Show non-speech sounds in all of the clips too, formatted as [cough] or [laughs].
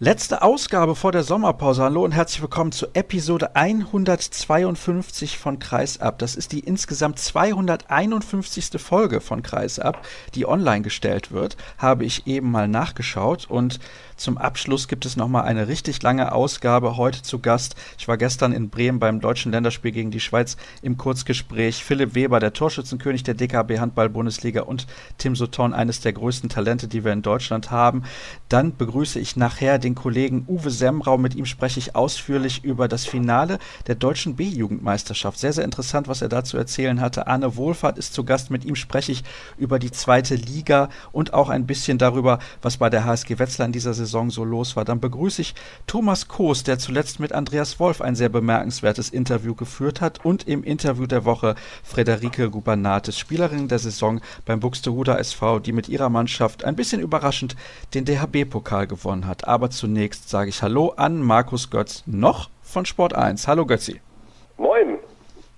Letzte Ausgabe vor der Sommerpause. Hallo und herzlich willkommen zu Episode 152 von Kreisab. Das ist die insgesamt 251. Folge von Kreisab, die online gestellt wird. Habe ich eben mal nachgeschaut und zum Abschluss gibt es nochmal eine richtig lange Ausgabe heute zu Gast. Ich war gestern in Bremen beim deutschen Länderspiel gegen die Schweiz im Kurzgespräch. Philipp Weber, der Torschützenkönig der DKB Handball-Bundesliga und Tim Sutton, eines der größten Talente, die wir in Deutschland haben. Dann begrüße ich nachher den Kollegen Uwe Semrau. Mit ihm spreche ich ausführlich über das Finale der deutschen B-Jugendmeisterschaft. Sehr, sehr interessant, was er dazu erzählen hatte. Arne Wohlfahrt ist zu Gast. Mit ihm spreche ich über die zweite Liga und auch ein bisschen darüber, was bei der HSG Wetzlar in dieser Saison Saison so los war. Dann begrüße ich Thomas Koos, der zuletzt mit Andreas Wolf ein sehr bemerkenswertes Interview geführt hat und im Interview der Woche Frederike Gubernatis, Spielerin der Saison beim Buxtehuder SV, die mit ihrer Mannschaft ein bisschen überraschend den DHB-Pokal gewonnen hat. Aber zunächst sage ich Hallo an Markus Götz noch von Sport 1. Hallo Götzi. Moin.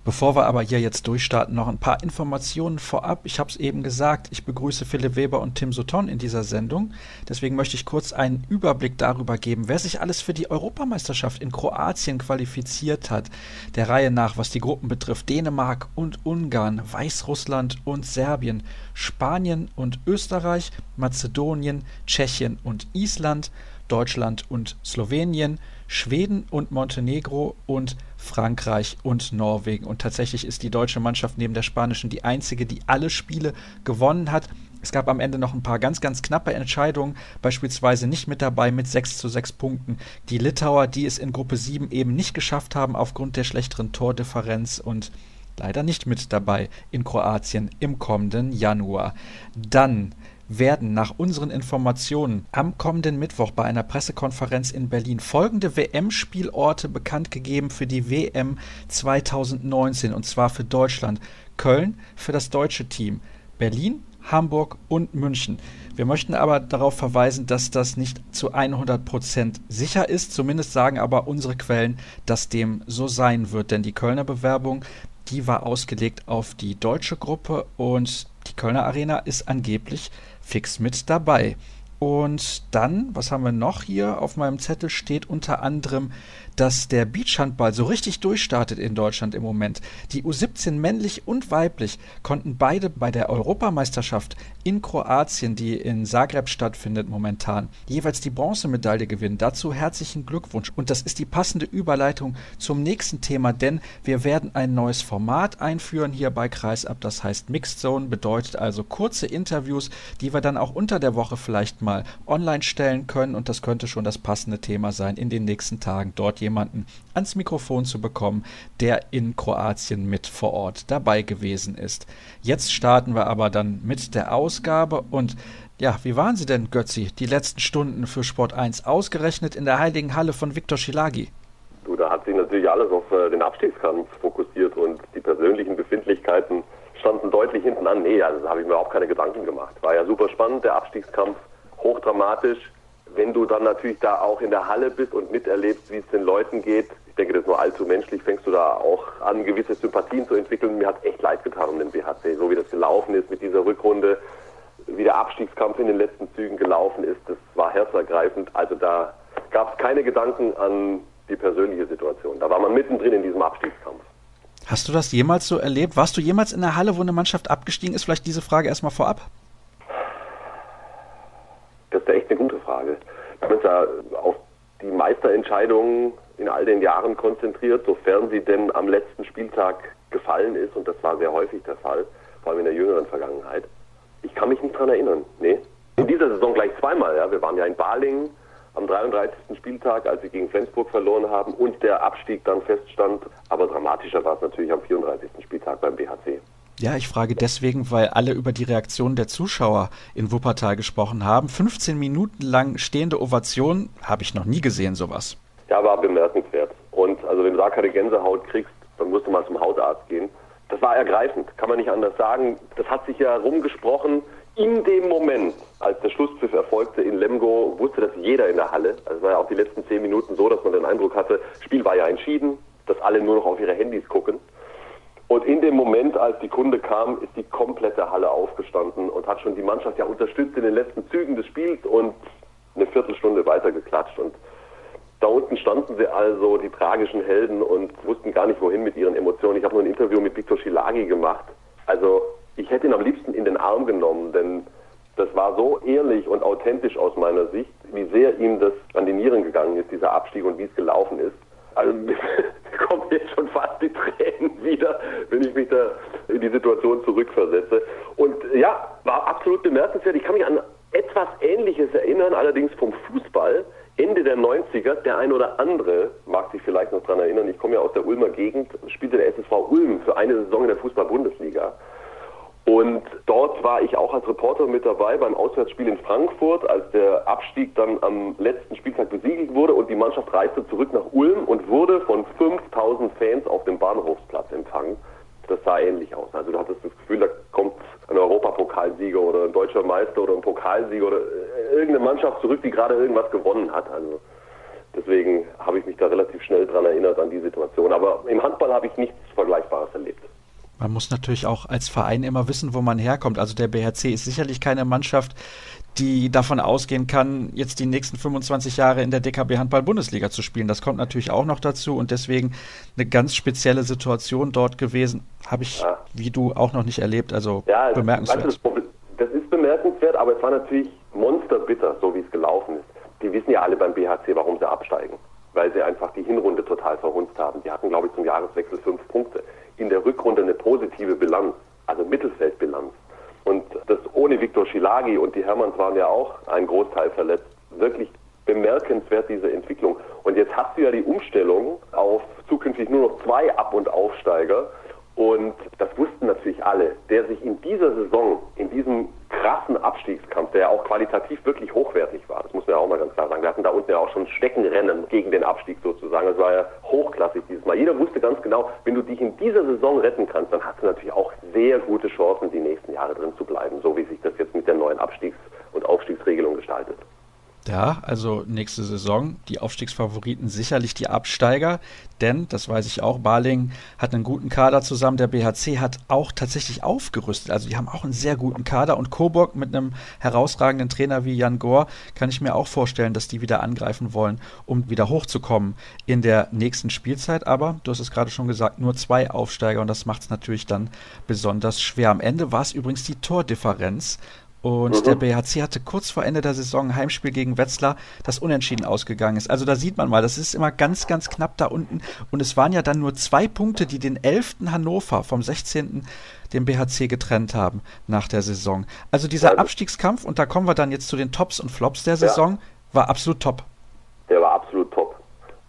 Bevor wir aber hier jetzt durchstarten, noch ein paar Informationen vorab. Ich habe es eben gesagt, ich begrüße Philipp Weber und Tim Sutton in dieser Sendung. Deswegen möchte ich kurz einen Überblick darüber geben, wer sich alles für die Europameisterschaft in Kroatien qualifiziert hat. Der Reihe nach, was die Gruppen betrifft, Dänemark und Ungarn, Weißrussland und Serbien, Spanien und Österreich, Mazedonien, Tschechien und Island, Deutschland und Slowenien, Schweden und Montenegro und Frankreich und Norwegen. Und tatsächlich ist die deutsche Mannschaft neben der spanischen die einzige, die alle Spiele gewonnen hat. Es gab am Ende noch ein paar ganz, ganz knappe Entscheidungen, beispielsweise nicht mit dabei mit 6 zu 6 Punkten. Die Litauer, die es in Gruppe 7 eben nicht geschafft haben aufgrund der schlechteren Tordifferenz und leider nicht mit dabei in Kroatien im kommenden Januar. Dann werden nach unseren Informationen am kommenden Mittwoch bei einer Pressekonferenz in Berlin folgende WM-Spielorte bekannt gegeben für die WM 2019 und zwar für Deutschland. Köln für das deutsche Team, Berlin, Hamburg und München. Wir möchten aber darauf verweisen, dass das nicht zu 100 Prozent sicher ist. Zumindest sagen aber unsere Quellen, dass dem so sein wird. Denn die Kölner Bewerbung, die war ausgelegt auf die deutsche Gruppe und die Kölner Arena ist angeblich fix mit dabei. Und dann, was haben wir noch hier auf meinem Zettel steht unter anderem dass der Beachhandball so richtig durchstartet in Deutschland im Moment. Die U17 männlich und weiblich konnten beide bei der Europameisterschaft in Kroatien, die in Zagreb stattfindet momentan, jeweils die Bronzemedaille gewinnen. Dazu herzlichen Glückwunsch. Und das ist die passende Überleitung zum nächsten Thema, denn wir werden ein neues Format einführen hier bei Kreisab. Das heißt Mixed Zone, bedeutet also kurze Interviews, die wir dann auch unter der Woche vielleicht mal online stellen können. Und das könnte schon das passende Thema sein in den nächsten Tagen. Dort jemanden ans Mikrofon zu bekommen, der in Kroatien mit vor Ort dabei gewesen ist. Jetzt starten wir aber dann mit der Ausgabe und ja, wie waren Sie denn, Götzi, die letzten Stunden für Sport 1 ausgerechnet in der Heiligen Halle von Viktor Schilagi? Du, da hat sich natürlich alles auf äh, den Abstiegskampf fokussiert und die persönlichen Befindlichkeiten standen deutlich hinten an. Nee, also da habe ich mir überhaupt keine Gedanken gemacht. War ja super spannend, der Abstiegskampf, hochdramatisch wenn du dann natürlich da auch in der Halle bist und miterlebst, wie es den Leuten geht, ich denke, das ist nur allzu menschlich, fängst du da auch an, gewisse Sympathien zu entwickeln. Mir hat echt leid getan um den BHC, so wie das gelaufen ist mit dieser Rückrunde, wie der Abstiegskampf in den letzten Zügen gelaufen ist, das war herzergreifend. Also da gab es keine Gedanken an die persönliche Situation. Da war man mittendrin in diesem Abstiegskampf. Hast du das jemals so erlebt? Warst du jemals in der Halle, wo eine Mannschaft abgestiegen ist? Vielleicht diese Frage erstmal vorab. Das ist echt eine gute Frage. Wir haben uns ja auf die Meisterentscheidungen in all den Jahren konzentriert, sofern sie denn am letzten Spieltag gefallen ist. Und das war sehr häufig der Fall, vor allem in der jüngeren Vergangenheit. Ich kann mich nicht daran erinnern. Nee. In dieser Saison gleich zweimal. Ja. Wir waren ja in Balingen am 33. Spieltag, als wir gegen Flensburg verloren haben und der Abstieg dann feststand. Aber dramatischer war es natürlich am 34. Spieltag beim BHC. Ja, ich frage deswegen, weil alle über die Reaktion der Zuschauer in Wuppertal gesprochen haben. 15 Minuten lang stehende Ovation, habe ich noch nie gesehen, sowas. Ja, war bemerkenswert. Und also wenn du da keine Gänsehaut kriegst, dann musst du mal zum Hausarzt gehen. Das war ergreifend, kann man nicht anders sagen. Das hat sich ja rumgesprochen. In dem Moment, als der Schlusspfiff erfolgte in Lemgo, wusste das jeder in der Halle. Also es war ja auch die letzten zehn Minuten so, dass man den Eindruck hatte, Spiel war ja entschieden, dass alle nur noch auf ihre Handys gucken. Und in dem Moment, als die Kunde kam, ist die komplette Halle aufgestanden und hat schon die Mannschaft ja unterstützt in den letzten Zügen des Spiels und eine Viertelstunde weiter geklatscht. Und unten standen sie also, die tragischen Helden, und wussten gar nicht, wohin mit ihren Emotionen. Ich habe nur ein Interview mit Viktor Schilagi gemacht. Also ich hätte ihn am liebsten in den Arm genommen, denn das war so ehrlich und authentisch aus meiner Sicht, wie sehr ihm das an die Nieren gegangen ist, dieser Abstieg und wie es gelaufen ist. Also mir [laughs] kommen jetzt schon fast die Tränen wieder, wenn ich mich da in die Situation zurückversetze. Und ja, war absolut bemerkenswert. Ich kann mich an etwas Ähnliches erinnern, allerdings vom Fußball. Ende der 90er, der ein oder andere mag sich vielleicht noch daran erinnern, ich komme ja aus der Ulmer Gegend, spielte der SSV Ulm für eine Saison in der Fußball-Bundesliga. Und dort war ich auch als Reporter mit dabei beim Auswärtsspiel in Frankfurt, als der Abstieg dann am letzten Spieltag besiegelt wurde und die Mannschaft reiste zurück nach Ulm und wurde von 5000 Fans auf dem Bahnhofsplatz empfangen. Das sah ähnlich aus. Also du hattest das Gefühl, da kommt ein Europapokalsieger oder ein deutscher Meister oder ein Pokalsieger oder irgendeine Mannschaft zurück, die gerade irgendwas gewonnen hat. Also deswegen habe ich mich da relativ schnell dran erinnert an die Situation. Aber im Handball habe ich nichts Vergleichbares erlebt. Man muss natürlich auch als Verein immer wissen, wo man herkommt. Also der BHC ist sicherlich keine Mannschaft, die davon ausgehen kann, jetzt die nächsten 25 Jahre in der DKB Handball Bundesliga zu spielen. Das kommt natürlich auch noch dazu und deswegen eine ganz spezielle Situation dort gewesen. Habe ich, ja. wie du, auch noch nicht erlebt. Also ja, bemerkenswert. Das, das ist bemerkenswert, aber es war natürlich monsterbitter, so wie es gelaufen ist. Die wissen ja alle beim BHC, warum sie absteigen. Weil sie einfach die Hinrunde total verhunzt haben. Die hatten, glaube ich, zum Jahreswechsel fünf Punkte in der Rückrunde eine positive Bilanz, also Mittelfeldbilanz. Und das ohne Viktor Schilagi und die Hermanns waren ja auch ein Großteil verletzt. Wirklich bemerkenswert diese Entwicklung. Und jetzt hast du ja die Umstellung auf zukünftig nur noch zwei Ab- und Aufsteiger. Und das wussten natürlich alle. Der sich in dieser Saison, in diesem krassen Abstiegskampf, der ja auch qualitativ wirklich hochwertig war, das muss man ja auch mal ganz klar sagen. Wir hatten da unten ja auch schon Steckenrennen gegen den Abstieg sozusagen. Das war ja hochklassig dieses Mal. Jeder wusste ganz genau, wenn du dich in dieser Saison retten kannst, dann hast du natürlich auch sehr gute Chancen, die nächsten Jahre drin zu bleiben, so wie sich das jetzt mit der neuen Abstiegs- und Aufstiegsregelung gestaltet. Ja, also nächste Saison die Aufstiegsfavoriten sicherlich die Absteiger, denn, das weiß ich auch, Barling hat einen guten Kader zusammen. Der BHC hat auch tatsächlich aufgerüstet. Also die haben auch einen sehr guten Kader und Coburg mit einem herausragenden Trainer wie Jan Gore kann ich mir auch vorstellen, dass die wieder angreifen wollen, um wieder hochzukommen in der nächsten Spielzeit. Aber du hast es gerade schon gesagt, nur zwei Aufsteiger und das macht es natürlich dann besonders schwer. Am Ende war es übrigens die Tordifferenz und mhm. der BHC hatte kurz vor Ende der Saison ein Heimspiel gegen Wetzlar, das unentschieden ausgegangen ist. Also da sieht man mal, das ist immer ganz, ganz knapp da unten. Und es waren ja dann nur zwei Punkte, die den 11. Hannover vom 16. dem BHC getrennt haben nach der Saison. Also dieser Abstiegskampf, und da kommen wir dann jetzt zu den Tops und Flops der Saison, ja. war absolut top. Der war absolut top.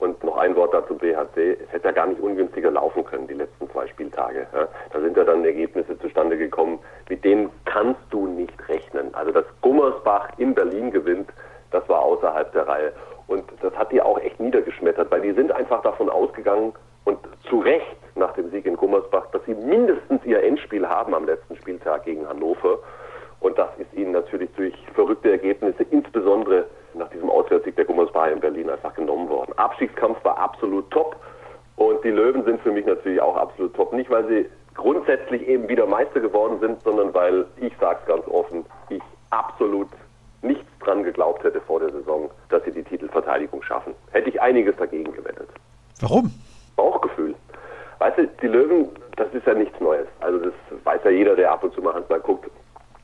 Und noch ein Wort dazu BHC. Es hätte ja gar nicht ungünstiger laufen können, die letzten zwei Spieltage. Da sind ja dann Ergebnisse zustande gekommen, mit denen kannst du nicht rechnen. Also dass Gummersbach in Berlin gewinnt, das war außerhalb der Reihe. Und das hat die auch echt niedergeschmettert, weil die sind einfach davon ausgegangen und zu Recht nach dem Sieg in Gummersbach, dass sie mindestens ihr Endspiel haben am letzten Spieltag gegen Hannover. Und das ist ihnen natürlich durch verrückte Ergebnisse, insbesondere nach diesem Auswärtssieg der Gummersbach in Berlin, einfach genommen worden. Abstiegskampf war absolut top. Und die Löwen sind für mich natürlich auch absolut top. Nicht, weil sie grundsätzlich eben wieder Meister geworden sind, sondern weil, ich sage es ganz offen, ich absolut nichts dran geglaubt hätte vor der Saison, dass sie die Titelverteidigung schaffen. Hätte ich einiges dagegen gewettet. Warum? Bauchgefühl. Weißt du, die Löwen, das ist ja nichts Neues. Also das weiß ja jeder, der ab und zu mal Handball guckt,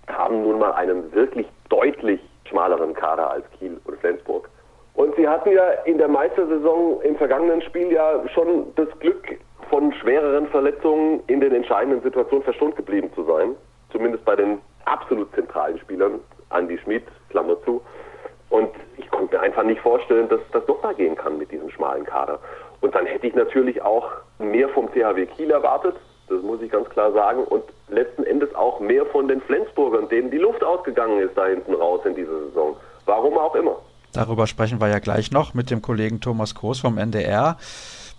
haben nun mal einen wirklich deutlich schmaleren Kader als Kiel und Flensburg. Und sie hatten ja in der Meistersaison im vergangenen Spiel ja schon das Glück, von schwereren Verletzungen in den entscheidenden Situationen verschont geblieben zu sein. Zumindest bei den absolut zentralen Spielern, Andy Schmid, Klammer zu. Und ich konnte mir einfach nicht vorstellen, dass das doch mal gehen kann mit diesem schmalen Kader. Und dann hätte ich natürlich auch mehr vom CHW Kiel erwartet, das muss ich ganz klar sagen. Und letzten Endes auch mehr von den Flensburgern, denen die Luft ausgegangen ist da hinten raus in dieser Saison. Warum auch immer. Darüber sprechen wir ja gleich noch mit dem Kollegen Thomas Groß vom NDR.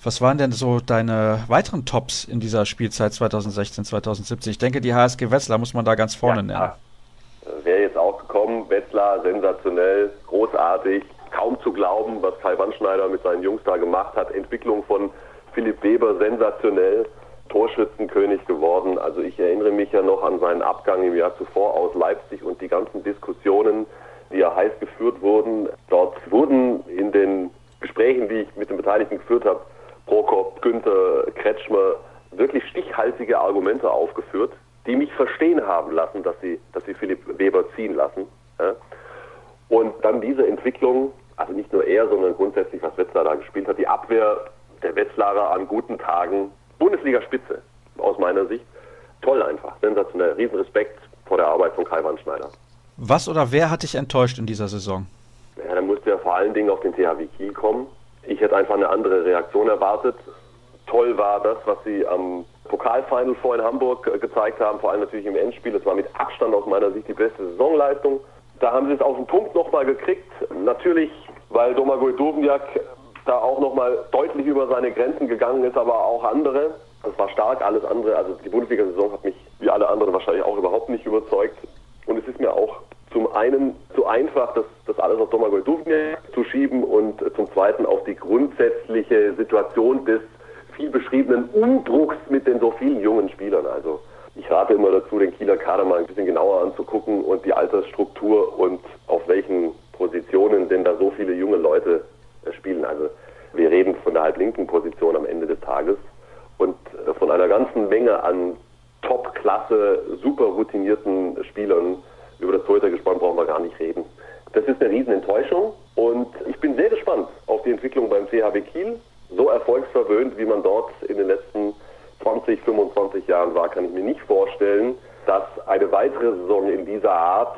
Was waren denn so deine weiteren Tops in dieser Spielzeit 2016, 2017? Ich denke, die HSG Wetzlar muss man da ganz vorne ja, nennen. Wäre jetzt auch gekommen, Wetzlar sensationell, großartig, kaum zu glauben, was Kai Wandschneider mit seinen Jungs da gemacht hat. Entwicklung von Philipp Weber sensationell. Torschützenkönig geworden. Also ich erinnere mich ja noch an seinen Abgang im Jahr zuvor aus Leipzig und die ganzen Diskussionen, die ja heiß geführt wurden. Dort wurden in den Gesprächen Gesprächen, die ich mit den Beteiligten geführt habe, Prokop, Günther, Kretschmer, wirklich stichhaltige Argumente aufgeführt, die mich verstehen haben lassen, dass sie, dass sie Philipp Weber ziehen lassen. Ja. Und dann diese Entwicklung, also nicht nur er, sondern grundsätzlich, was Wetzlar da gespielt hat, die Abwehr der Wetzlarer an guten Tagen, Bundesliga-Spitze aus meiner Sicht. Toll einfach, sensationell. Riesenrespekt vor der Arbeit von Kai Wandschneider. Was oder wer hat dich enttäuscht in dieser Saison? Ja, dann musste er vor allen Dingen auf den THW hätte einfach eine andere Reaktion erwartet. Toll war das, was sie am Pokalfinal vor in Hamburg äh, gezeigt haben, vor allem natürlich im Endspiel. Das war mit Abstand aus meiner Sicht die beste Saisonleistung. Da haben sie es auf den Punkt nochmal gekriegt. Natürlich, weil Domagoj Dovniak da auch nochmal deutlich über seine Grenzen gegangen ist, aber auch andere. Das war stark, alles andere. Also die Bundesliga-Saison hat mich wie alle anderen wahrscheinlich auch überhaupt nicht überzeugt. Und es ist mir auch zum einen zu einfach, das, das alles auf Domagoj Duvniak zu schieben und zum zweiten auf die grundsätzliche Situation des viel beschriebenen Undrucks mit den so vielen jungen Spielern. Also ich rate immer dazu, den Kieler Kader mal ein bisschen genauer anzugucken und die Altersstruktur und auf welchen Positionen denn da so viele junge Leute äh, spielen. Also wir reden von der halblinken Position am Ende des Tages und äh, von einer ganzen Menge an Top-Klasse, super routinierten Spielern. Über das Torhüter-Gespann brauchen wir gar nicht reden. Das ist eine Riesenenttäuschung und ich bin sehr gespannt auf die Entwicklung beim CHW Kiel. So erfolgsverwöhnt, wie man dort in den letzten 20, 25 Jahren war, kann ich mir nicht vorstellen, dass eine weitere Saison in dieser Art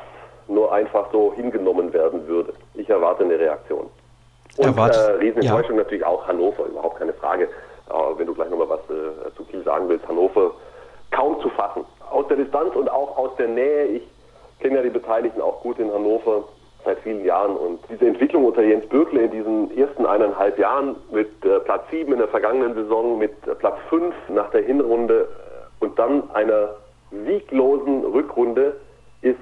nur einfach so hingenommen werden würde. Ich erwarte eine Reaktion. Und Erwart äh, Riesenenttäuschung ja. natürlich auch Hannover, überhaupt keine Frage. Aber wenn du gleich nochmal was äh, zu Kiel sagen willst, Hannover kaum zu fassen. Aus der Distanz und auch aus der Nähe. Ich kenne ja die Beteiligten auch gut in Hannover seit vielen Jahren. Und diese Entwicklung unter Jens Bürkle in diesen ersten eineinhalb Jahren mit äh, Platz sieben in der vergangenen Saison, mit äh, Platz fünf nach der Hinrunde äh, und dann einer sieglosen Rückrunde ist,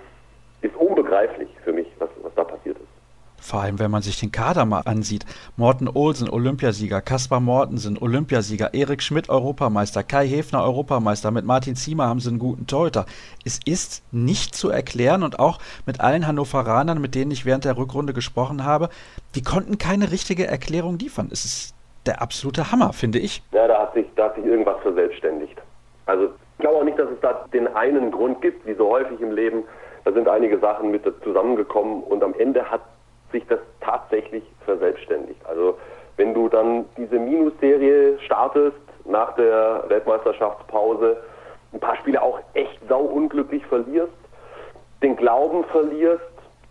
ist unbegreiflich für mich, was, was da passiert ist. Vor allem, wenn man sich den Kader mal ansieht. Morten Olsen, Olympiasieger, Kaspar Mortensen, Olympiasieger, Erik Schmidt, Europameister, Kai Hefner, Europameister, mit Martin Ziemer haben sie einen guten Torhüter. Es ist nicht zu erklären und auch mit allen Hannoveranern, mit denen ich während der Rückrunde gesprochen habe, die konnten keine richtige Erklärung liefern. Es ist der absolute Hammer, finde ich. Ja, da hat sich, da hat sich irgendwas verselbstständigt. Also ich glaube auch nicht, dass es da den einen Grund gibt, wie so häufig im Leben. Da sind einige Sachen mit zusammengekommen und am Ende hat sich das tatsächlich verselbstständigt. Also wenn du dann diese Minusserie startest nach der Weltmeisterschaftspause, ein paar Spiele auch echt sau unglücklich verlierst, den Glauben verlierst.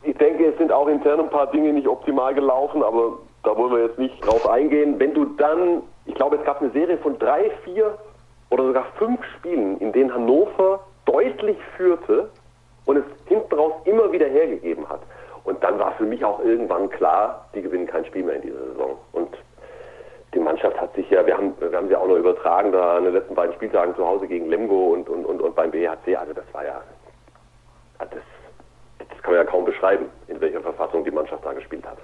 Ich denke, es sind auch intern ein paar Dinge nicht optimal gelaufen, aber da wollen wir jetzt nicht drauf eingehen. Wenn du dann, ich glaube, es gab eine Serie von drei, vier oder sogar fünf Spielen, in denen Hannover deutlich führte und es hinten raus immer wieder hergegeben hat. Und dann war für mich auch irgendwann klar, die gewinnen kein Spiel mehr in dieser Saison. Und die Mannschaft hat sich ja, wir haben, wir haben sie auch noch übertragen, da in den letzten beiden Spieltagen zu Hause gegen Lemgo und, und, und, und beim BHC. Also das war ja, das, das kann man ja kaum beschreiben, in welcher Verfassung die Mannschaft da gespielt hat.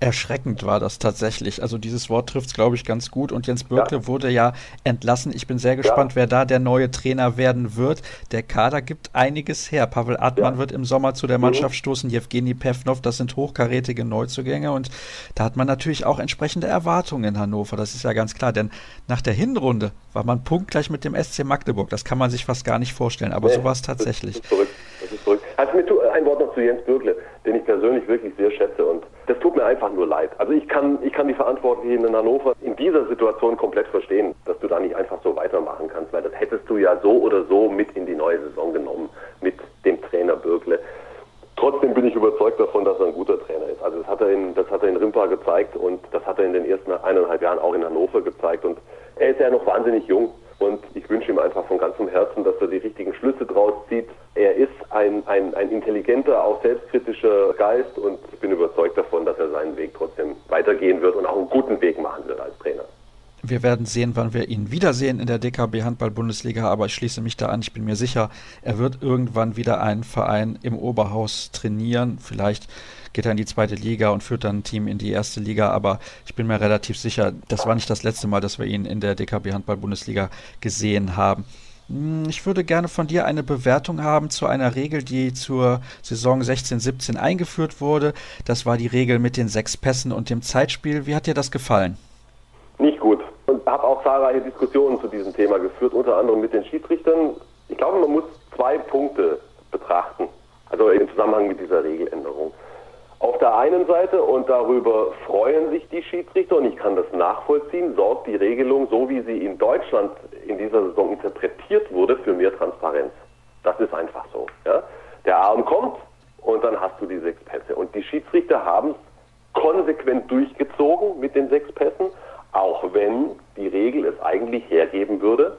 Erschreckend war das tatsächlich. Also dieses Wort trifft es, glaube ich, ganz gut. Und Jens Bürkle ja. wurde ja entlassen. Ich bin sehr gespannt, ja. wer da der neue Trainer werden wird. Der Kader gibt einiges her. Pavel Atman ja. wird im Sommer zu der mhm. Mannschaft stoßen. Jewgeni Pevnov, das sind hochkarätige Neuzugänge. Und da hat man natürlich auch entsprechende Erwartungen in Hannover. Das ist ja ganz klar. Denn nach der Hinrunde war man punktgleich mit dem SC Magdeburg. Das kann man sich fast gar nicht vorstellen. Aber nee, so war es tatsächlich. Das ist verrückt. Das ist verrückt. Also ein Wort noch zu Jens Bürkle, den ich persönlich wirklich sehr schätze. Und das tut mir einfach nur leid. Also ich kann, ich kann die Verantwortlichen in Hannover in dieser Situation komplett verstehen, dass du da nicht einfach so weitermachen kannst, weil das hättest du ja so oder so mit in die neue Saison genommen, mit dem Trainer Bürgle. Trotzdem bin ich überzeugt davon, dass er ein guter Trainer ist. Also das hat er in, das hat er in Rimpa gezeigt und das hat er in den ersten eineinhalb Jahren auch in Hannover gezeigt. Und er ist ja noch wahnsinnig jung. Und ich wünsche ihm einfach von ganzem Herzen, dass er die richtigen Schlüsse draus zieht. Er ist ein, ein, ein intelligenter, auch selbstkritischer Geist und ich bin überzeugt davon, dass er seinen Weg trotzdem weitergehen wird und auch einen guten Weg machen wird als Trainer. Wir werden sehen, wann wir ihn wiedersehen in der DKB Handball-Bundesliga, aber ich schließe mich da an. Ich bin mir sicher, er wird irgendwann wieder einen Verein im Oberhaus trainieren. Vielleicht geht er in die zweite Liga und führt dann ein Team in die erste Liga. Aber ich bin mir relativ sicher, das war nicht das letzte Mal, dass wir ihn in der DKB Handball-Bundesliga gesehen haben. Hm, ich würde gerne von dir eine Bewertung haben zu einer Regel, die zur Saison 16-17 eingeführt wurde. Das war die Regel mit den sechs Pässen und dem Zeitspiel. Wie hat dir das gefallen? Nicht gut. Und habe auch zahlreiche Diskussionen zu diesem Thema geführt, unter anderem mit den Schiedsrichtern. Ich glaube, man muss zwei Punkte betrachten, also im Zusammenhang mit dieser Regeländerung. Auf der einen Seite, und darüber freuen sich die Schiedsrichter, und ich kann das nachvollziehen, sorgt die Regelung, so wie sie in Deutschland in dieser Saison interpretiert wurde, für mehr Transparenz. Das ist einfach so. Ja? Der Arm kommt und dann hast du die sechs Pässe. Und die Schiedsrichter haben es konsequent durchgezogen mit den sechs Pässen, auch wenn die Regel es eigentlich hergeben würde,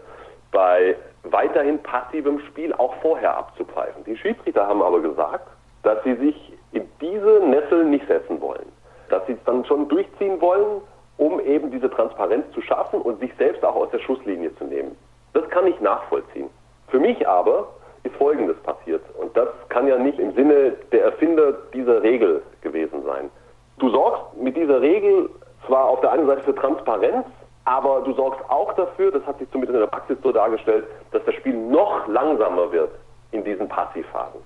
bei weiterhin passivem Spiel auch vorher abzupfeifen. Die Schiedsrichter haben aber gesagt, dass sie sich in diese Nessel nicht setzen wollen. Dass sie es dann schon durchziehen wollen, um eben diese Transparenz zu schaffen und sich selbst auch aus der Schusslinie zu nehmen. Das kann ich nachvollziehen. Für mich aber ist Folgendes passiert. Und das kann ja nicht im Sinne der Erfinder dieser Regel gewesen sein. Du sorgst mit dieser Regel zwar auf der einen Seite für Transparenz, aber du sorgst auch dafür, das hat sich zumindest in der Praxis so dargestellt, dass das Spiel noch langsamer wird in diesen Passivphasen.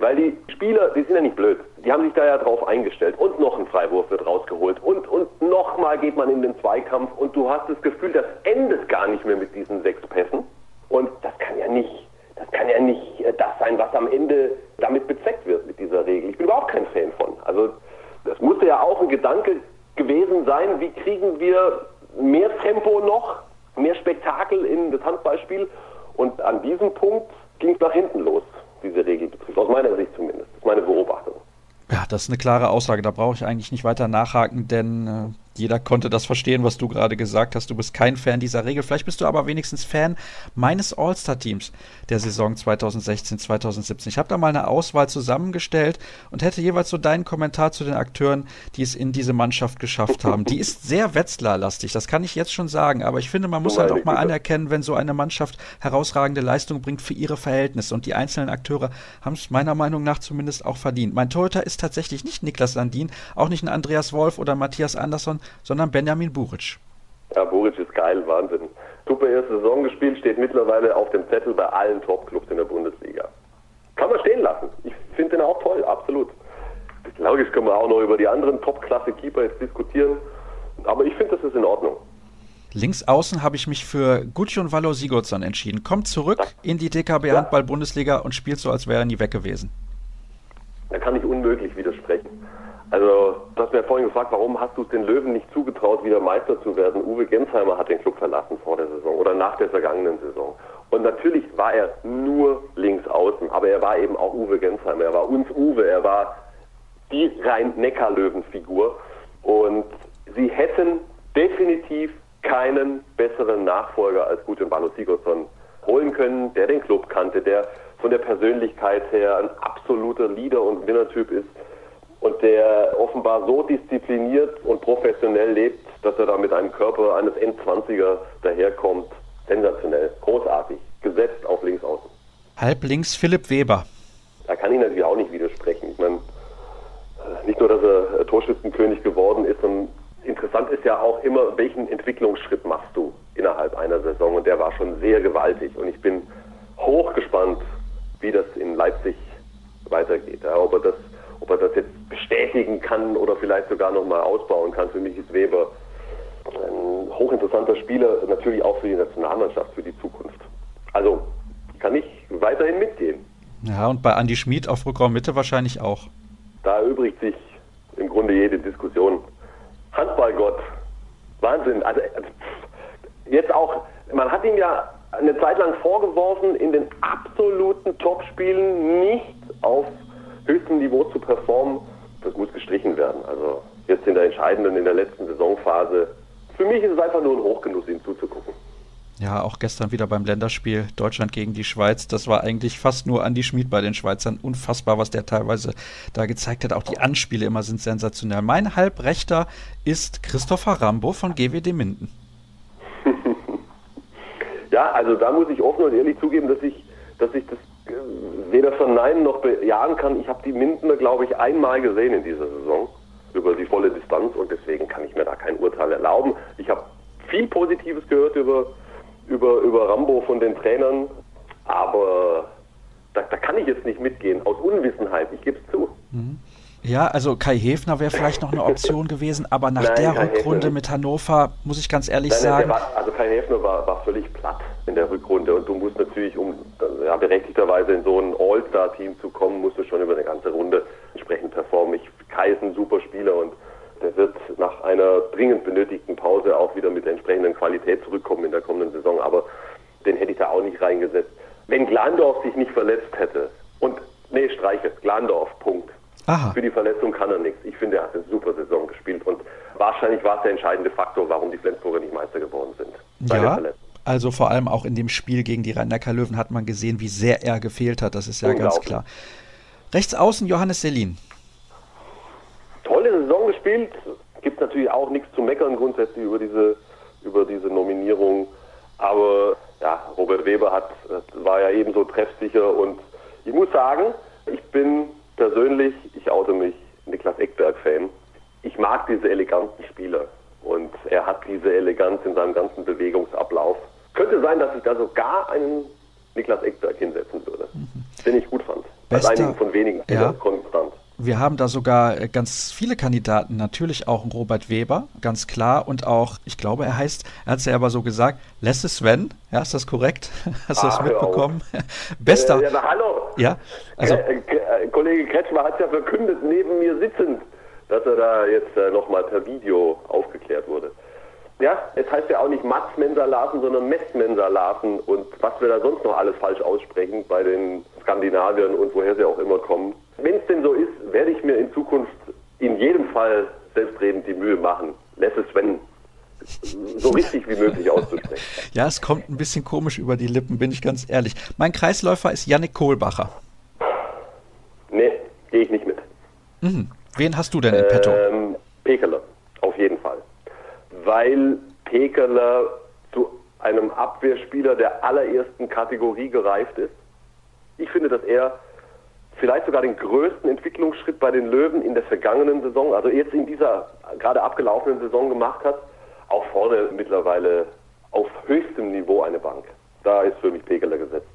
Weil die Spieler, die sind ja nicht blöd. Die haben sich da ja drauf eingestellt. Und noch ein Freiwurf wird rausgeholt. Und, und nochmal geht man in den Zweikampf. Und du hast das Gefühl, das endet gar nicht mehr mit diesen sechs Pässen. Und das kann ja nicht, das kann ja nicht äh, das sein, was am Ende damit bezweckt wird mit dieser Regel. Ich bin überhaupt kein Fan von. Also, das musste ja auch ein Gedanke gewesen sein, wie kriegen wir mehr Tempo noch, mehr Spektakel in das Handballspiel. Und an diesem Punkt ging es nach hinten los diese Regel betrifft. Aus meiner Sicht zumindest. Das ist meine Beobachtung. Ja, das ist eine klare Aussage. Da brauche ich eigentlich nicht weiter nachhaken, denn äh, jeder konnte das verstehen, was du gerade gesagt hast. Du bist kein Fan dieser Regel. Vielleicht bist du aber wenigstens Fan meines All-Star-Teams der Saison 2016, 2017. Ich habe da mal eine Auswahl zusammengestellt und hätte jeweils so deinen Kommentar zu den Akteuren, die es in diese Mannschaft geschafft haben. Die ist sehr Wetzlar-lastig, das kann ich jetzt schon sagen. Aber ich finde, man muss halt auch mal anerkennen, wenn so eine Mannschaft herausragende Leistung bringt für ihre Verhältnisse. Und die einzelnen Akteure haben es meiner Meinung nach zumindest auch verdient. Mein Torhüter ist tatsächlich nicht Niklas Landin, auch nicht ein Andreas Wolf oder Matthias Andersson, sondern Benjamin Buric. Ja, Buric ist geil, Wahnsinn. Super erste Saison gespielt, steht mittlerweile auf dem Zettel bei allen Topclubs in der Bundesliga. Kann man stehen lassen. Ich finde den auch toll, absolut. Logisch können wir auch noch über die anderen Top-Klasse-Keeper jetzt diskutieren, aber ich finde, das ist in Ordnung. Links außen habe ich mich für Gudjon Vallo Sigurdsson entschieden. Kommt zurück in die DKB ja. Handball Bundesliga und spielt so, als wäre er nie weg gewesen. Da kann ich unmöglich widersprechen. Also, du hast mir vorhin gefragt, warum hast du es den Löwen nicht zugetraut, wieder Meister zu werden? Uwe Gensheimer hat den Club verlassen vor der Saison oder nach der vergangenen Saison. Und natürlich war er nur links außen, aber er war eben auch Uwe Gensheimer. Er war uns Uwe, er war die Rhein-Neckar-Löwen-Figur. Und sie hätten definitiv keinen besseren Nachfolger als Gudjon Ballo Sigurdsson holen können, der den Club kannte, der von der Persönlichkeit her ein absoluter Leader und Winnertyp ist und der offenbar so diszipliniert und professionell lebt, dass er da mit einem Körper eines Endzwanziger daherkommt. Sensationell, großartig, gesetzt auf links außen. Halb links Philipp Weber. Da kann ich natürlich auch nicht widersprechen. Ich meine, nicht nur, dass er Torschützenkönig geworden ist, sondern interessant ist ja auch immer, welchen Entwicklungsschritt machst du innerhalb einer Saison und der war schon sehr gewaltig und ich bin hochgespannt, wie das in Leipzig weitergeht. Ja, ob er das ob er das jetzt bestätigen kann oder vielleicht sogar nochmal ausbauen kann. Für mich ist Weber ein hochinteressanter Spieler, natürlich auch für die Nationalmannschaft, für die Zukunft. Also kann ich weiterhin mitgehen. Ja, und bei Andy Schmid auf Rückraum Mitte wahrscheinlich auch. Da erübrigt sich im Grunde jede Diskussion. Handballgott, Wahnsinn. Also jetzt auch, man hat ihm ja eine Zeit lang vorgeworfen, in den absoluten Topspielen nicht auf höchstem Niveau zu performen, das muss gestrichen werden. Also jetzt in der entscheidenden, in der letzten Saisonphase. Für mich ist es einfach nur ein Hochgenuss, ihm zuzugucken. Ja, auch gestern wieder beim Länderspiel Deutschland gegen die Schweiz. Das war eigentlich fast nur Andi Schmid bei den Schweizern. Unfassbar, was der teilweise da gezeigt hat. Auch die Anspiele immer sind sensationell. Mein Halbrechter ist Christopher Rambo von GWD Minden. [laughs] ja, also da muss ich offen und ehrlich zugeben, dass ich, dass ich das weder verneinen noch bejahen kann. Ich habe die Mindener, glaube ich, einmal gesehen in dieser Saison über die volle Distanz und deswegen kann ich mir da kein Urteil erlauben. Ich habe viel Positives gehört über, über, über Rambo von den Trainern. Aber da, da kann ich jetzt nicht mitgehen, aus Unwissenheit, ich gebe es zu. Mhm. Ja, also Kai Hefner wäre vielleicht noch eine Option [laughs] gewesen, aber nach Nein, der Kai Rückrunde mit Hannover, muss ich ganz ehrlich Nein, sagen. War, also Kai Hefner war, war völlig platt in der Rückrunde und du musst natürlich, um ja, berechtigterweise in so ein All-Star-Team zu kommen, musst du schon über eine ganze Runde entsprechend performen. Ich, Kai ist ein super Spieler und der wird nach einer dringend benötigten Pause auch wieder mit der entsprechenden Qualität zurückkommen in der kommenden Saison, aber den hätte ich da auch nicht reingesetzt. Wenn Glandorf sich nicht verletzt hätte und, nee, streiche, Glandorf, Punkt Aha. Für die Verletzung kann er nichts. Ich finde, er hat eine super Saison gespielt und wahrscheinlich war es der entscheidende Faktor, warum die Flensburger nicht Meister geworden sind. Ja, also vor allem auch in dem Spiel gegen die rhein löwen hat man gesehen, wie sehr er gefehlt hat. Das ist ja ganz klar. Rechts außen Johannes Selin. Tolle Saison gespielt. Gibt natürlich auch nichts zu meckern grundsätzlich über diese, über diese Nominierung. Aber ja, Robert Weber hat, war ja ebenso treffsicher und ich muss sagen, ich bin persönlich, ich oute mich, Niklas Eckberg-Fan. Ich mag diese eleganten Spieler und er hat diese Eleganz in seinem ganzen Bewegungsablauf. Könnte sein, dass ich da sogar einen Niklas Eckberg hinsetzen würde, mhm. den ich gut fand. Bester, Als einigen von wenigen ja. konstant. Wir haben da sogar äh, ganz viele Kandidaten, natürlich auch Robert Weber, ganz klar, und auch, ich glaube, er heißt, er hat es ja aber so gesagt, Lesse Sven, ja, ist das korrekt? [laughs] Hast du das mitbekommen? [laughs] Bester. Äh, ja, hallo. Ja, also. Äh, äh, Kollege Kretschmer hat ja verkündet, neben mir sitzend, dass er da jetzt äh, nochmal per Video aufgeklärt wurde. Ja, es heißt ja auch nicht Mats Mensalaten, sondern Mets Mensalaten und was wir da sonst noch alles falsch aussprechen bei den Skandinaviern und woher sie auch immer kommen. Wenn es denn so ist, werde ich mir in Zukunft in jedem Fall selbstredend die Mühe machen. Lässt es, wenn so richtig wie möglich auszusprechen. [laughs] ja, es kommt ein bisschen komisch über die Lippen, bin ich ganz ehrlich. Mein Kreisläufer ist Yannick Kohlbacher. Nee, gehe ich nicht mit. Mhm. Wen hast du denn in petto? Ähm, Pekeler, auf jeden Fall weil Pekeler zu einem Abwehrspieler der allerersten Kategorie gereift ist. Ich finde, dass er vielleicht sogar den größten Entwicklungsschritt bei den Löwen in der vergangenen Saison, also jetzt in dieser gerade abgelaufenen Saison gemacht hat. Auch vorne mittlerweile auf höchstem Niveau eine Bank. Da ist für mich Pekeler gesetzt.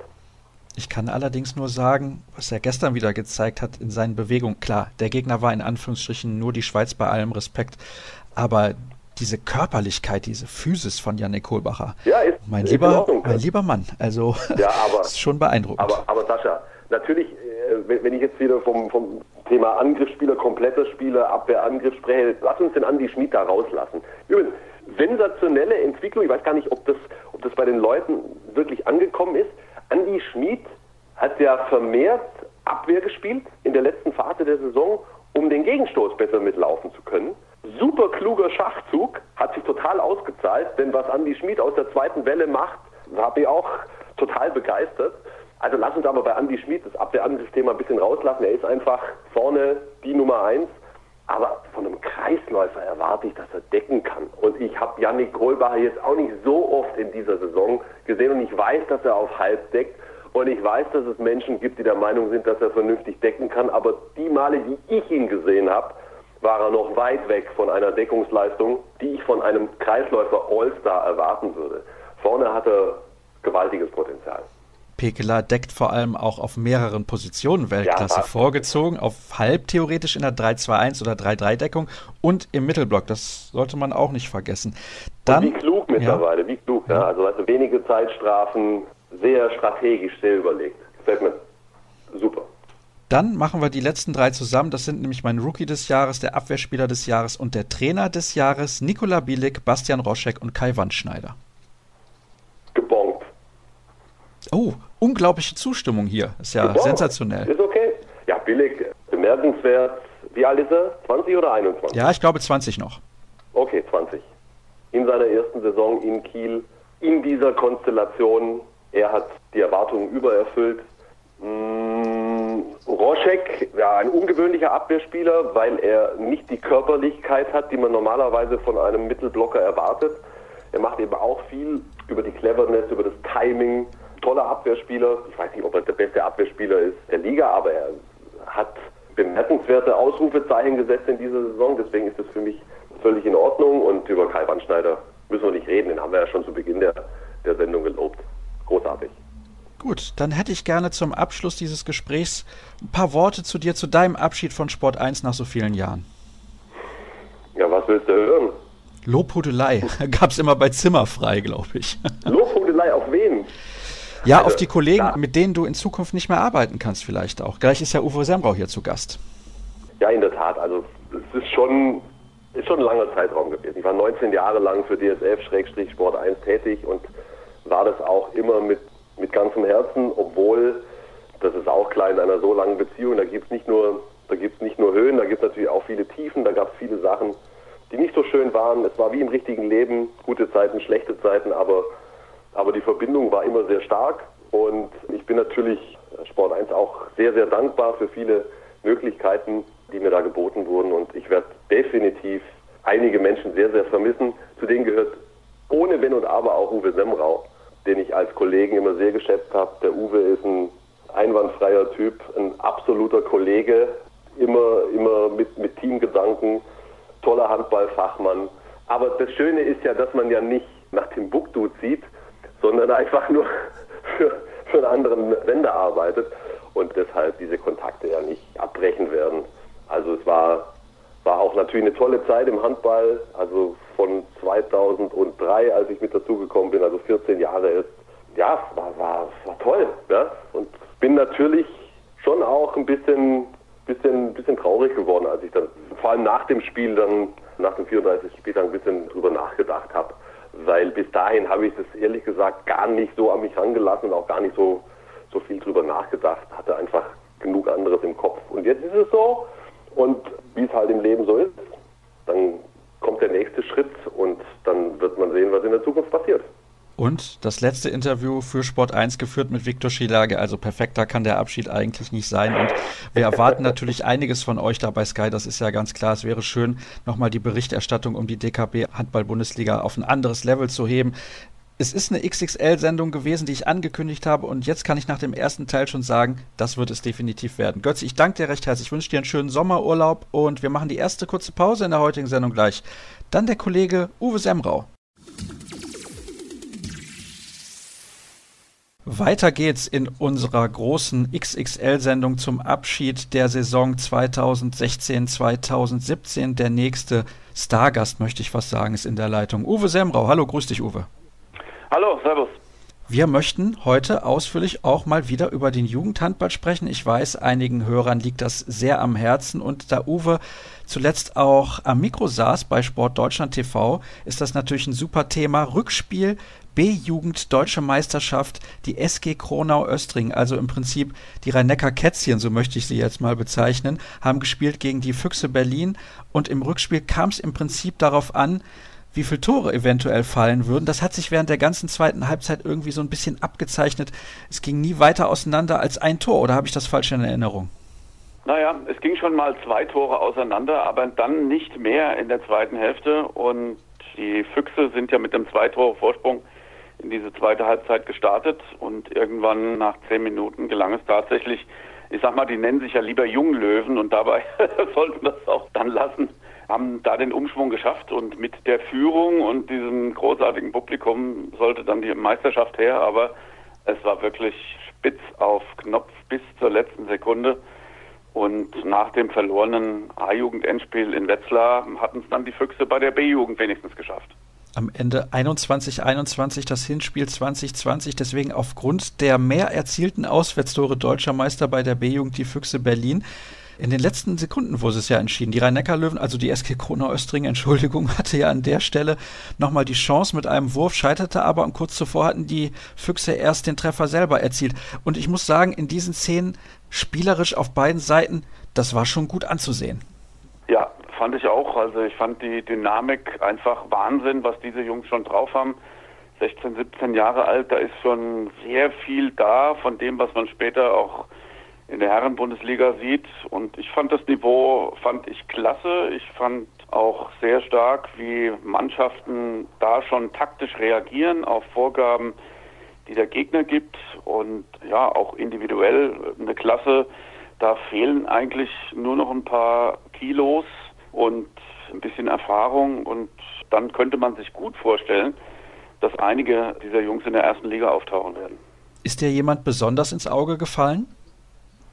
Ich kann allerdings nur sagen, was er gestern wieder gezeigt hat in seinen Bewegungen. Klar, der Gegner war in Anführungsstrichen nur die Schweiz bei allem Respekt, aber diese Körperlichkeit, diese Physis von Janik Kohlbacher. Ja, ist, mein, ist lieber, Ordnung, mein lieber Mann. Also ja, [laughs] aber, ist schon beeindruckend. Aber, aber Sascha, natürlich, äh, wenn ich jetzt wieder vom, vom Thema Angriffsspieler, kompletter Spieler, Abwehrangriff spreche, lass uns den Andi Schmid da rauslassen. Übrigens, sensationelle Entwicklung, ich weiß gar nicht, ob das, ob das bei den Leuten wirklich angekommen ist. Andi Schmid hat ja vermehrt Abwehr gespielt in der letzten Phase der Saison, um den Gegenstoß besser mitlaufen zu können super kluger Schachzug, hat sich total ausgezahlt, denn was Andy Schmid aus der zweiten Welle macht, habe ich auch total begeistert. Also lass uns aber bei Andy Schmid das Abwehrangriffsthema ein bisschen rauslassen. Er ist einfach vorne die Nummer eins. Aber von einem Kreisläufer erwarte ich, dass er decken kann. Und ich habe Yannick Kohlbacher jetzt auch nicht so oft in dieser Saison gesehen und ich weiß, dass er auf halb deckt. Und ich weiß, dass es Menschen gibt, die der Meinung sind, dass er vernünftig decken kann. Aber die Male, die ich ihn gesehen habe, war er noch weit weg von einer Deckungsleistung, die ich von einem Kreisläufer All-Star erwarten würde. Vorne hat er gewaltiges Potenzial. Pekeler deckt vor allem auch auf mehreren Positionen Weltklasse ja, vorgezogen, auf halb theoretisch in der 3-2-1 oder 3-3-Deckung und im Mittelblock. Das sollte man auch nicht vergessen. Dann, und wie klug mittlerweile, ja. wie klug. Ja. Also, also wenige Zeitstrafen, sehr strategisch, sehr überlegt. Gefällt mir super. Dann machen wir die letzten drei zusammen. Das sind nämlich mein Rookie des Jahres, der Abwehrspieler des Jahres und der Trainer des Jahres, Nikola Bielik, Bastian Roschek und Kai Wandschneider. Oh, unglaubliche Zustimmung hier. Ist ja Gebongt. sensationell. Ist okay. Ja, Bielik, bemerkenswert. Wie alt ist er? 20 oder 21? Ja, ich glaube 20 noch. Okay, 20. In seiner ersten Saison in Kiel, in dieser Konstellation, er hat die Erwartungen übererfüllt. Mmh, Roschek, ja, ein ungewöhnlicher Abwehrspieler, weil er nicht die Körperlichkeit hat, die man normalerweise von einem Mittelblocker erwartet. Er macht eben auch viel über die Cleverness, über das Timing. Toller Abwehrspieler. Ich weiß nicht, ob er der beste Abwehrspieler ist der Liga, aber er hat bemerkenswerte Ausrufezeichen gesetzt in dieser Saison. Deswegen ist das für mich völlig in Ordnung. Und über Kai Wandschneider müssen wir nicht reden. Den haben wir ja schon zu Beginn der, der Sendung gelobt. Großartig. Gut, dann hätte ich gerne zum Abschluss dieses Gesprächs ein paar Worte zu dir, zu deinem Abschied von Sport 1 nach so vielen Jahren. Ja, was willst du hören? Lobhudelei [laughs] gab es immer bei Zimmerfrei, glaube ich. Lobhudelei auf wen? Ja, also, auf die Kollegen, ja. mit denen du in Zukunft nicht mehr arbeiten kannst vielleicht auch. Gleich ist ja Uwe Semrau hier zu Gast. Ja, in der Tat. Also es ist schon, ist schon ein langer Zeitraum gewesen. Ich war 19 Jahre lang für DSF-Sport 1 tätig und war das auch immer mit, mit ganzem Herzen, obwohl, das ist auch klar in einer so langen Beziehung, da gibt es nicht nur da gibt es nicht nur Höhen, da gibt es natürlich auch viele Tiefen, da gab es viele Sachen, die nicht so schön waren. Es war wie im richtigen Leben, gute Zeiten, schlechte Zeiten, aber aber die Verbindung war immer sehr stark und ich bin natürlich Sport 1 auch sehr, sehr dankbar für viele Möglichkeiten, die mir da geboten wurden und ich werde definitiv einige Menschen sehr, sehr vermissen. Zu denen gehört ohne Wenn und Aber auch Uwe Semrau, den ich als Kollegen immer sehr geschätzt habe. Der Uwe ist ein einwandfreier Typ, ein absoluter Kollege, immer, immer mit, mit Teamgedanken, toller Handballfachmann. Aber das Schöne ist ja, dass man ja nicht nach Timbuktu zieht, sondern einfach nur für, für einen anderen Sender arbeitet und deshalb diese Kontakte ja nicht abbrechen werden. Also es war, war auch natürlich eine tolle Zeit im Handball, also von 2003, als ich mit dazugekommen bin, also 14 Jahre ist, ja, war, war, war toll. Ja? Und bin natürlich schon auch ein bisschen, bisschen, bisschen traurig geworden, als ich dann, vor allem nach dem Spiel dann, nach dem 34 Spieltag ein bisschen drüber nachgedacht habe weil bis dahin habe ich das ehrlich gesagt gar nicht so an mich rangelassen und auch gar nicht so, so viel drüber nachgedacht, hatte einfach genug anderes im Kopf. Und jetzt ist es so und wie es halt im Leben so ist, dann kommt der nächste Schritt und dann wird man sehen, was in der Zukunft passiert. Und das letzte Interview für Sport 1 geführt mit Viktor Schilage. Also perfekter kann der Abschied eigentlich nicht sein. Und wir erwarten natürlich einiges von euch da bei Sky. Das ist ja ganz klar. Es wäre schön, nochmal die Berichterstattung um die DKB Handball-Bundesliga auf ein anderes Level zu heben. Es ist eine XXL-Sendung gewesen, die ich angekündigt habe. Und jetzt kann ich nach dem ersten Teil schon sagen, das wird es definitiv werden. Götz, ich danke dir recht herzlich. Ich wünsche dir einen schönen Sommerurlaub. Und wir machen die erste kurze Pause in der heutigen Sendung gleich. Dann der Kollege Uwe Semrau. Weiter geht's in unserer großen XXL-Sendung zum Abschied der Saison 2016-2017. Der nächste Stargast, möchte ich fast sagen, ist in der Leitung. Uwe Semrau. Hallo, grüß dich, Uwe. Hallo, servus. Wir möchten heute ausführlich auch mal wieder über den Jugendhandball sprechen. Ich weiß, einigen Hörern liegt das sehr am Herzen und da Uwe zuletzt auch am Mikro saß bei Sport Deutschland TV, ist das natürlich ein super Thema. Rückspiel B-Jugend Deutsche Meisterschaft, die SG Kronau-Östring, also im Prinzip die Rhein-Neckar-Kätzchen, so möchte ich sie jetzt mal bezeichnen, haben gespielt gegen die Füchse Berlin und im Rückspiel kam es im Prinzip darauf an, wie viele Tore eventuell fallen würden. Das hat sich während der ganzen zweiten Halbzeit irgendwie so ein bisschen abgezeichnet. Es ging nie weiter auseinander als ein Tor, oder habe ich das falsch in Erinnerung? Naja, es ging schon mal zwei Tore auseinander, aber dann nicht mehr in der zweiten Hälfte. Und die Füchse sind ja mit dem Zwei-Tore-Vorsprung in diese zweite Halbzeit gestartet und irgendwann nach zehn Minuten gelang es tatsächlich, ich sag mal, die nennen sich ja lieber Junglöwen und dabei [laughs] sollten das auch dann lassen, haben da den Umschwung geschafft und mit der Führung und diesem großartigen Publikum sollte dann die Meisterschaft her, aber es war wirklich spitz auf Knopf bis zur letzten Sekunde. Und nach dem verlorenen A-Jugend-Endspiel in Wetzlar hatten es dann die Füchse bei der B-Jugend wenigstens geschafft am Ende 21-21 das Hinspiel 2020. Deswegen aufgrund der mehr erzielten Auswärtstore deutscher Meister bei der B-Jugend die Füchse Berlin. In den letzten Sekunden wurde es ja entschieden. Die Rhein-Neckar-Löwen, also die SG Kronau Östring, [laughs] Entschuldigung, hatte ja an der Stelle nochmal die Chance mit einem Wurf, scheiterte aber und kurz zuvor hatten die Füchse erst den Treffer selber erzielt. Und ich muss sagen, in diesen Szenen spielerisch auf beiden Seiten, das war schon gut anzusehen. Fand ich auch. Also ich fand die Dynamik einfach Wahnsinn, was diese Jungs schon drauf haben. 16, 17 Jahre alt, da ist schon sehr viel da von dem, was man später auch in der Herrenbundesliga sieht. Und ich fand das Niveau, fand ich klasse. Ich fand auch sehr stark, wie Mannschaften da schon taktisch reagieren auf Vorgaben, die der Gegner gibt. Und ja, auch individuell eine Klasse. Da fehlen eigentlich nur noch ein paar Kilos und ein bisschen Erfahrung und dann könnte man sich gut vorstellen, dass einige dieser Jungs in der ersten Liga auftauchen werden. Ist dir jemand besonders ins Auge gefallen?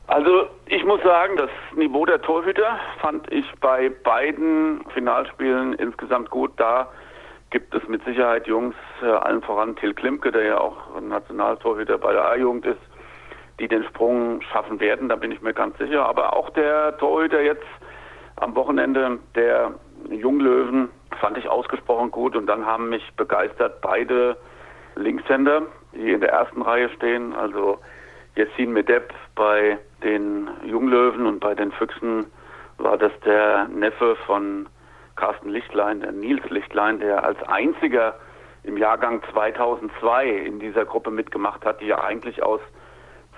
Also ich muss sagen, das Niveau der Torhüter fand ich bei beiden Finalspielen insgesamt gut. Da gibt es mit Sicherheit Jungs, äh, allen voran Till Klimke, der ja auch Nationaltorhüter bei der A-Jugend ist, die den Sprung schaffen werden, da bin ich mir ganz sicher. Aber auch der Torhüter jetzt am Wochenende, der Junglöwen, fand ich ausgesprochen gut. Und dann haben mich begeistert beide Linkshänder, die in der ersten Reihe stehen. Also Yassin Medeb bei den Junglöwen und bei den Füchsen war das der Neffe von Carsten Lichtlein, der Nils Lichtlein, der als einziger im Jahrgang 2002 in dieser Gruppe mitgemacht hat, die ja eigentlich aus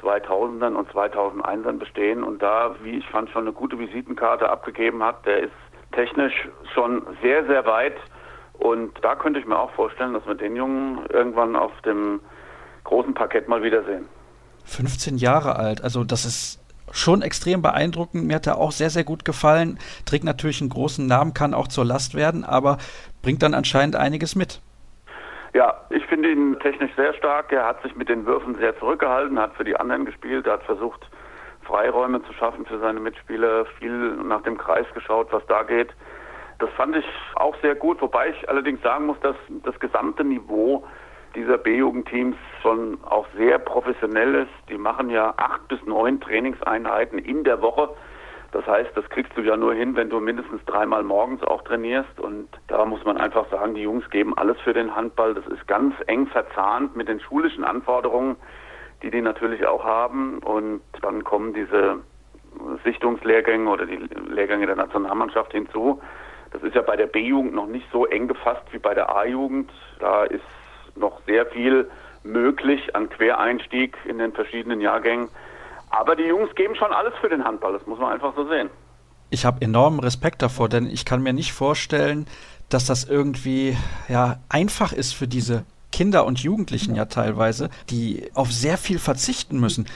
2000ern und 2001ern bestehen und da, wie ich fand, schon eine gute Visitenkarte abgegeben hat. Der ist technisch schon sehr, sehr weit und da könnte ich mir auch vorstellen, dass wir den Jungen irgendwann auf dem großen Parkett mal wiedersehen. 15 Jahre alt, also das ist schon extrem beeindruckend. Mir hat er auch sehr, sehr gut gefallen. Trägt natürlich einen großen Namen, kann auch zur Last werden, aber bringt dann anscheinend einiges mit. Ja, ich finde ihn technisch sehr stark. Er hat sich mit den Würfen sehr zurückgehalten, hat für die anderen gespielt, hat versucht, Freiräume zu schaffen für seine Mitspieler, viel nach dem Kreis geschaut, was da geht. Das fand ich auch sehr gut, wobei ich allerdings sagen muss, dass das gesamte Niveau dieser B-Jugendteams schon auch sehr professionell ist. Die machen ja acht bis neun Trainingseinheiten in der Woche. Das heißt, das kriegst du ja nur hin, wenn du mindestens dreimal morgens auch trainierst. Und da muss man einfach sagen, die Jungs geben alles für den Handball. Das ist ganz eng verzahnt mit den schulischen Anforderungen, die die natürlich auch haben. Und dann kommen diese Sichtungslehrgänge oder die Lehrgänge der Nationalmannschaft hinzu. Das ist ja bei der B-Jugend noch nicht so eng gefasst wie bei der A-Jugend. Da ist noch sehr viel möglich an Quereinstieg in den verschiedenen Jahrgängen. Aber die Jungs geben schon alles für den Handball, das muss man einfach so sehen. Ich habe enormen Respekt davor, denn ich kann mir nicht vorstellen, dass das irgendwie ja einfach ist für diese Kinder und Jugendlichen ja teilweise, die auf sehr viel verzichten müssen.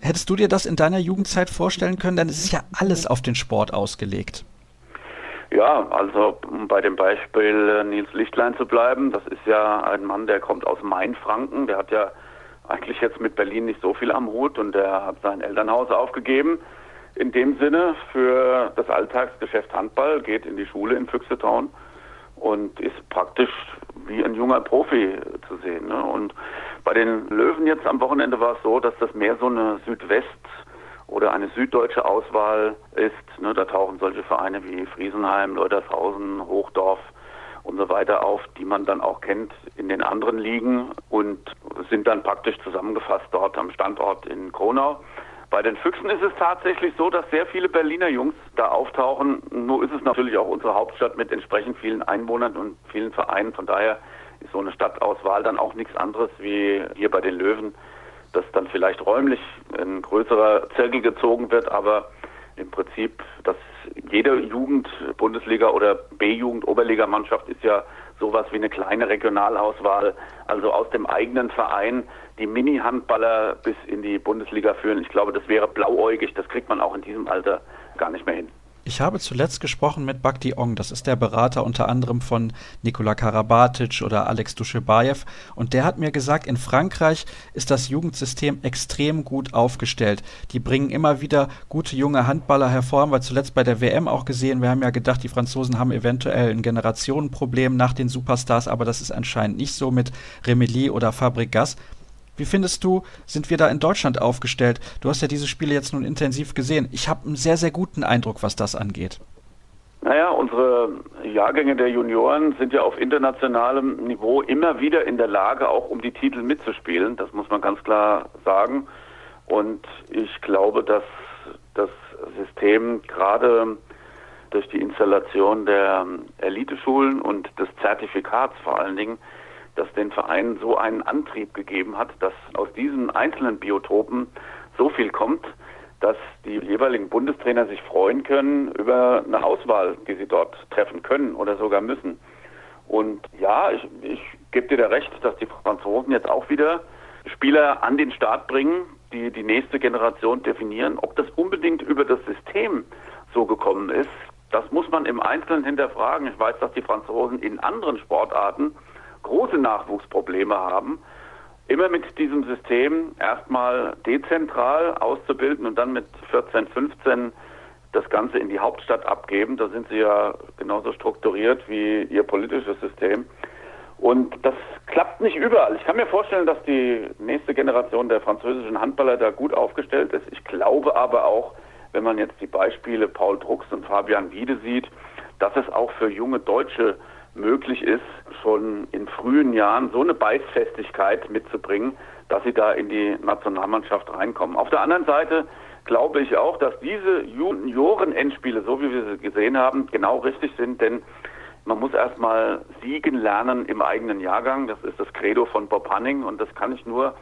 Hättest du dir das in deiner Jugendzeit vorstellen können? Denn es ist ja alles auf den Sport ausgelegt. Ja, also um bei dem Beispiel äh, Nils Lichtlein zu bleiben, das ist ja ein Mann, der kommt aus Mainfranken, der hat ja eigentlich jetzt mit Berlin nicht so viel am Hut und der hat sein Elternhaus aufgegeben. In dem Sinne für das Alltagsgeschäft Handball, geht in die Schule in Füchsetown und ist praktisch wie ein junger Profi zu sehen. Ne? Und bei den Löwen jetzt am Wochenende war es so, dass das mehr so eine Südwest- oder eine süddeutsche Auswahl ist. Ne, da tauchen solche Vereine wie Friesenheim, Leutershausen, Hochdorf und so weiter auf, die man dann auch kennt in den anderen Ligen und sind dann praktisch zusammengefasst dort am Standort in Kronau. Bei den Füchsen ist es tatsächlich so, dass sehr viele Berliner Jungs da auftauchen. Nur ist es natürlich auch unsere Hauptstadt mit entsprechend vielen Einwohnern und vielen Vereinen. Von daher ist so eine Stadtauswahl dann auch nichts anderes wie hier bei den Löwen dass dann vielleicht räumlich ein größerer Zirkel gezogen wird, aber im Prinzip, dass jede Jugend, Bundesliga oder B-Jugend, Oberligamannschaft ist ja sowas wie eine kleine Regionalauswahl, also aus dem eigenen Verein die Mini-Handballer bis in die Bundesliga führen. Ich glaube, das wäre blauäugig, das kriegt man auch in diesem Alter gar nicht mehr hin. Ich habe zuletzt gesprochen mit Bhakti Ong, das ist der Berater unter anderem von Nikola Karabatic oder Alex Duschebaev und der hat mir gesagt, in Frankreich ist das Jugendsystem extrem gut aufgestellt. Die bringen immer wieder gute junge Handballer hervor, haben zuletzt bei der WM auch gesehen. Wir haben ja gedacht, die Franzosen haben eventuell ein Generationenproblem nach den Superstars, aber das ist anscheinend nicht so mit Remilly oder Fabregas. Wie findest du, sind wir da in Deutschland aufgestellt? Du hast ja diese Spiele jetzt nun intensiv gesehen. Ich habe einen sehr, sehr guten Eindruck, was das angeht. Naja, unsere Jahrgänge der Junioren sind ja auf internationalem Niveau immer wieder in der Lage, auch um die Titel mitzuspielen. Das muss man ganz klar sagen. Und ich glaube, dass das System gerade durch die Installation der Eliteschulen und des Zertifikats vor allen Dingen das den Vereinen so einen Antrieb gegeben hat, dass aus diesen einzelnen Biotopen so viel kommt, dass die jeweiligen Bundestrainer sich freuen können über eine Auswahl, die sie dort treffen können oder sogar müssen. Und ja, ich, ich gebe dir da recht, dass die Franzosen jetzt auch wieder Spieler an den Start bringen, die die nächste Generation definieren. Ob das unbedingt über das System so gekommen ist, das muss man im Einzelnen hinterfragen. Ich weiß, dass die Franzosen in anderen Sportarten große Nachwuchsprobleme haben. immer mit diesem System erstmal dezentral auszubilden und dann mit 14, 15 das Ganze in die Hauptstadt abgeben. Da sind sie ja genauso strukturiert wie ihr politisches System. Und das klappt nicht überall. Ich kann mir vorstellen, dass die nächste Generation der französischen Handballer da gut aufgestellt ist. Ich glaube aber auch, wenn man jetzt die Beispiele Paul Drucks und Fabian Wiede sieht, dass es auch für junge Deutsche möglich ist, schon in frühen Jahren so eine Beißfestigkeit mitzubringen, dass sie da in die Nationalmannschaft reinkommen. Auf der anderen Seite glaube ich auch, dass diese Junioren-Endspiele, so wie wir sie gesehen haben, genau richtig sind, denn man muss erstmal siegen lernen im eigenen Jahrgang. Das ist das Credo von Bob Hanning und das kann ich nur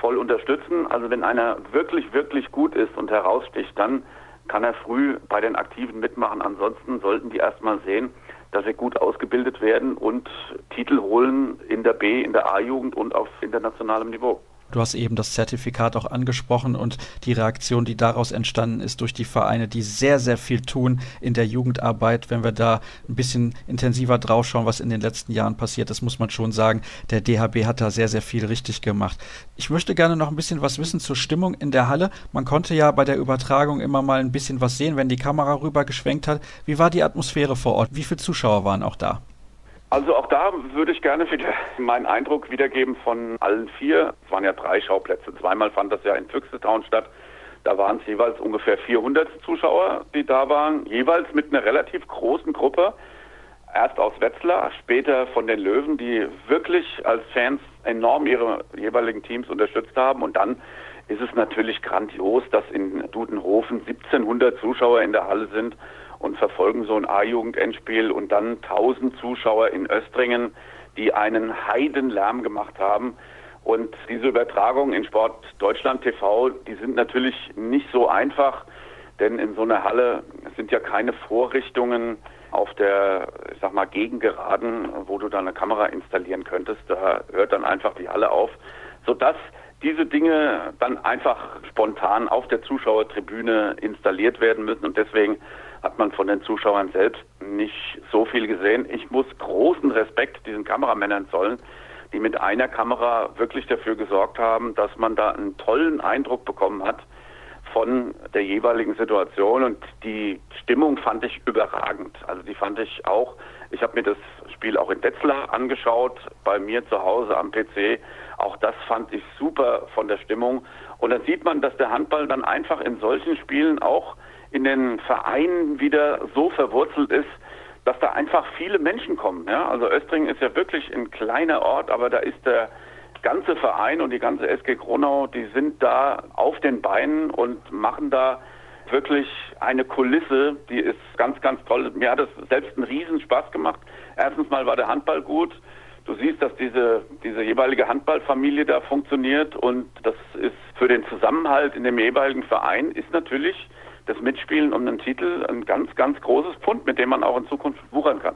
voll unterstützen. Also wenn einer wirklich, wirklich gut ist und heraussticht, dann kann er früh bei den Aktiven mitmachen. Ansonsten sollten die erstmal sehen, dass sie gut ausgebildet werden und Titel holen in der B, in der A-Jugend und auf internationalem Niveau. Du hast eben das Zertifikat auch angesprochen und die Reaktion, die daraus entstanden ist durch die Vereine, die sehr, sehr viel tun in der Jugendarbeit. Wenn wir da ein bisschen intensiver draufschauen, was in den letzten Jahren passiert ist, muss man schon sagen, der DHB hat da sehr, sehr viel richtig gemacht. Ich möchte gerne noch ein bisschen was wissen zur Stimmung in der Halle. Man konnte ja bei der Übertragung immer mal ein bisschen was sehen, wenn die Kamera rüber geschwenkt hat. Wie war die Atmosphäre vor Ort? Wie viele Zuschauer waren auch da? Also auch da würde ich gerne wieder meinen Eindruck wiedergeben von allen vier. Es waren ja drei Schauplätze. Zweimal fand das ja in Füchsetown statt. Da waren es jeweils ungefähr 400 Zuschauer, die da waren, jeweils mit einer relativ großen Gruppe. Erst aus Wetzlar, später von den Löwen, die wirklich als Fans enorm ihre jeweiligen Teams unterstützt haben. Und dann ist es natürlich grandios, dass in Dudenhofen 1700 Zuschauer in der Halle sind und verfolgen so ein A-Jugend-Endspiel und dann 1000 Zuschauer in Östringen, die einen Heidenlärm gemacht haben. Und diese Übertragungen in Sport Deutschland TV, die sind natürlich nicht so einfach, denn in so einer Halle sind ja keine Vorrichtungen auf der, ich sag mal, Gegengeraden, wo du da eine Kamera installieren könntest. Da hört dann einfach die Halle auf, sodass diese Dinge dann einfach spontan auf der Zuschauertribüne installiert werden müssen und deswegen hat man von den Zuschauern selbst nicht so viel gesehen. Ich muss großen Respekt diesen Kameramännern zollen, die mit einer Kamera wirklich dafür gesorgt haben, dass man da einen tollen Eindruck bekommen hat von der jeweiligen Situation und die Stimmung fand ich überragend. Also die fand ich auch, ich habe mir das Spiel auch in Wetzlar angeschaut, bei mir zu Hause am PC. Auch das fand ich super von der Stimmung. Und dann sieht man, dass der Handball dann einfach in solchen Spielen auch in den Vereinen wieder so verwurzelt ist, dass da einfach viele Menschen kommen. Ja? Also Östringen ist ja wirklich ein kleiner Ort, aber da ist der ganze Verein und die ganze SG Kronau, die sind da auf den Beinen und machen da wirklich eine Kulisse, die ist ganz, ganz toll. Mir hat es selbst einen Riesenspaß gemacht. Erstens mal war der Handball gut. Du siehst, dass diese, diese jeweilige Handballfamilie da funktioniert und das ist für den Zusammenhalt in dem jeweiligen Verein ist natürlich das Mitspielen um den Titel ein ganz, ganz großes Pfund, mit dem man auch in Zukunft wuchern kann.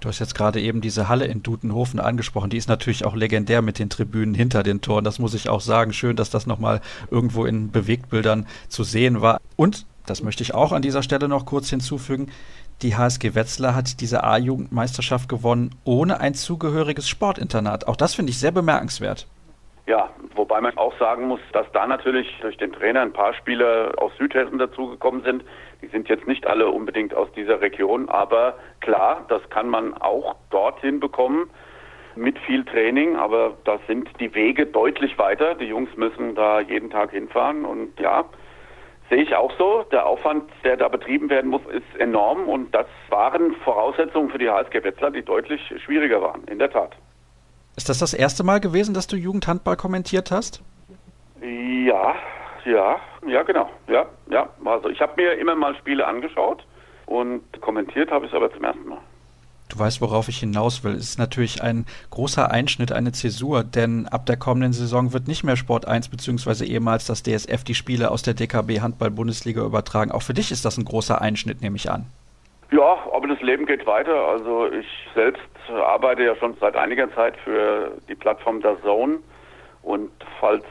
Du hast jetzt gerade eben diese Halle in Dutenhofen angesprochen. Die ist natürlich auch legendär mit den Tribünen hinter den Toren. Das muss ich auch sagen. Schön, dass das nochmal irgendwo in Bewegtbildern zu sehen war. Und, das möchte ich auch an dieser Stelle noch kurz hinzufügen, die HSG Wetzlar hat diese A-Jugendmeisterschaft gewonnen ohne ein zugehöriges Sportinternat. Auch das finde ich sehr bemerkenswert. Ja, wobei man auch sagen muss, dass da natürlich durch den Trainer ein paar Spieler aus Südhessen dazugekommen sind. Die sind jetzt nicht alle unbedingt aus dieser Region, aber klar, das kann man auch dorthin bekommen mit viel Training, aber da sind die Wege deutlich weiter. Die Jungs müssen da jeden Tag hinfahren und ja, sehe ich auch so. Der Aufwand, der da betrieben werden muss, ist enorm und das waren Voraussetzungen für die HSG Wetzlar, die deutlich schwieriger waren, in der Tat. Ist das das erste Mal gewesen, dass du Jugendhandball kommentiert hast? Ja, ja, ja, genau. Ja, ja. Also ich habe mir immer mal Spiele angeschaut und kommentiert habe ich es aber zum ersten Mal. Du weißt, worauf ich hinaus will. Es ist natürlich ein großer Einschnitt, eine Zäsur, denn ab der kommenden Saison wird nicht mehr Sport 1 bzw. ehemals das DSF die Spiele aus der DKB Handball-Bundesliga übertragen. Auch für dich ist das ein großer Einschnitt, nehme ich an. Ja, aber das Leben geht weiter. Also ich selbst arbeite ja schon seit einiger Zeit für die Plattform der Zone und falls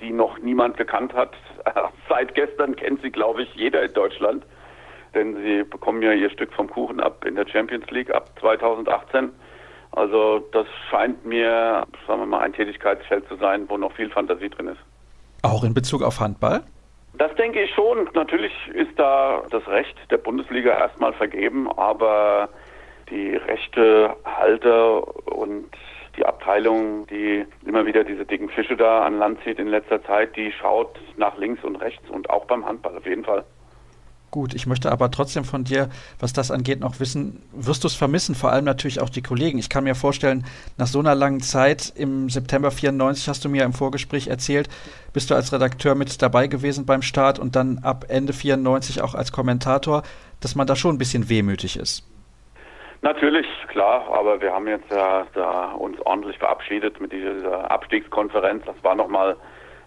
die noch niemand gekannt hat, [laughs] seit gestern kennt sie, glaube ich, jeder in Deutschland, denn sie bekommen ja ihr Stück vom Kuchen ab in der Champions League ab 2018. Also das scheint mir, sagen wir mal, ein Tätigkeitsfeld zu sein, wo noch viel Fantasie drin ist. Auch in Bezug auf Handball? Das denke ich schon. Natürlich ist da das Recht der Bundesliga erstmal vergeben, aber die Rechtehalter und die Abteilung, die immer wieder diese dicken Fische da an Land zieht in letzter Zeit, die schaut nach links und rechts und auch beim Handball auf jeden Fall. Gut, ich möchte aber trotzdem von dir, was das angeht, noch wissen, wirst du es vermissen, vor allem natürlich auch die Kollegen. Ich kann mir vorstellen, nach so einer langen Zeit, im September 94 hast du mir im Vorgespräch erzählt, bist du als Redakteur mit dabei gewesen beim Start und dann ab Ende 94 auch als Kommentator, dass man da schon ein bisschen wehmütig ist. Natürlich, klar, aber wir haben jetzt ja da uns ordentlich verabschiedet mit dieser Abstiegskonferenz. Das war nochmal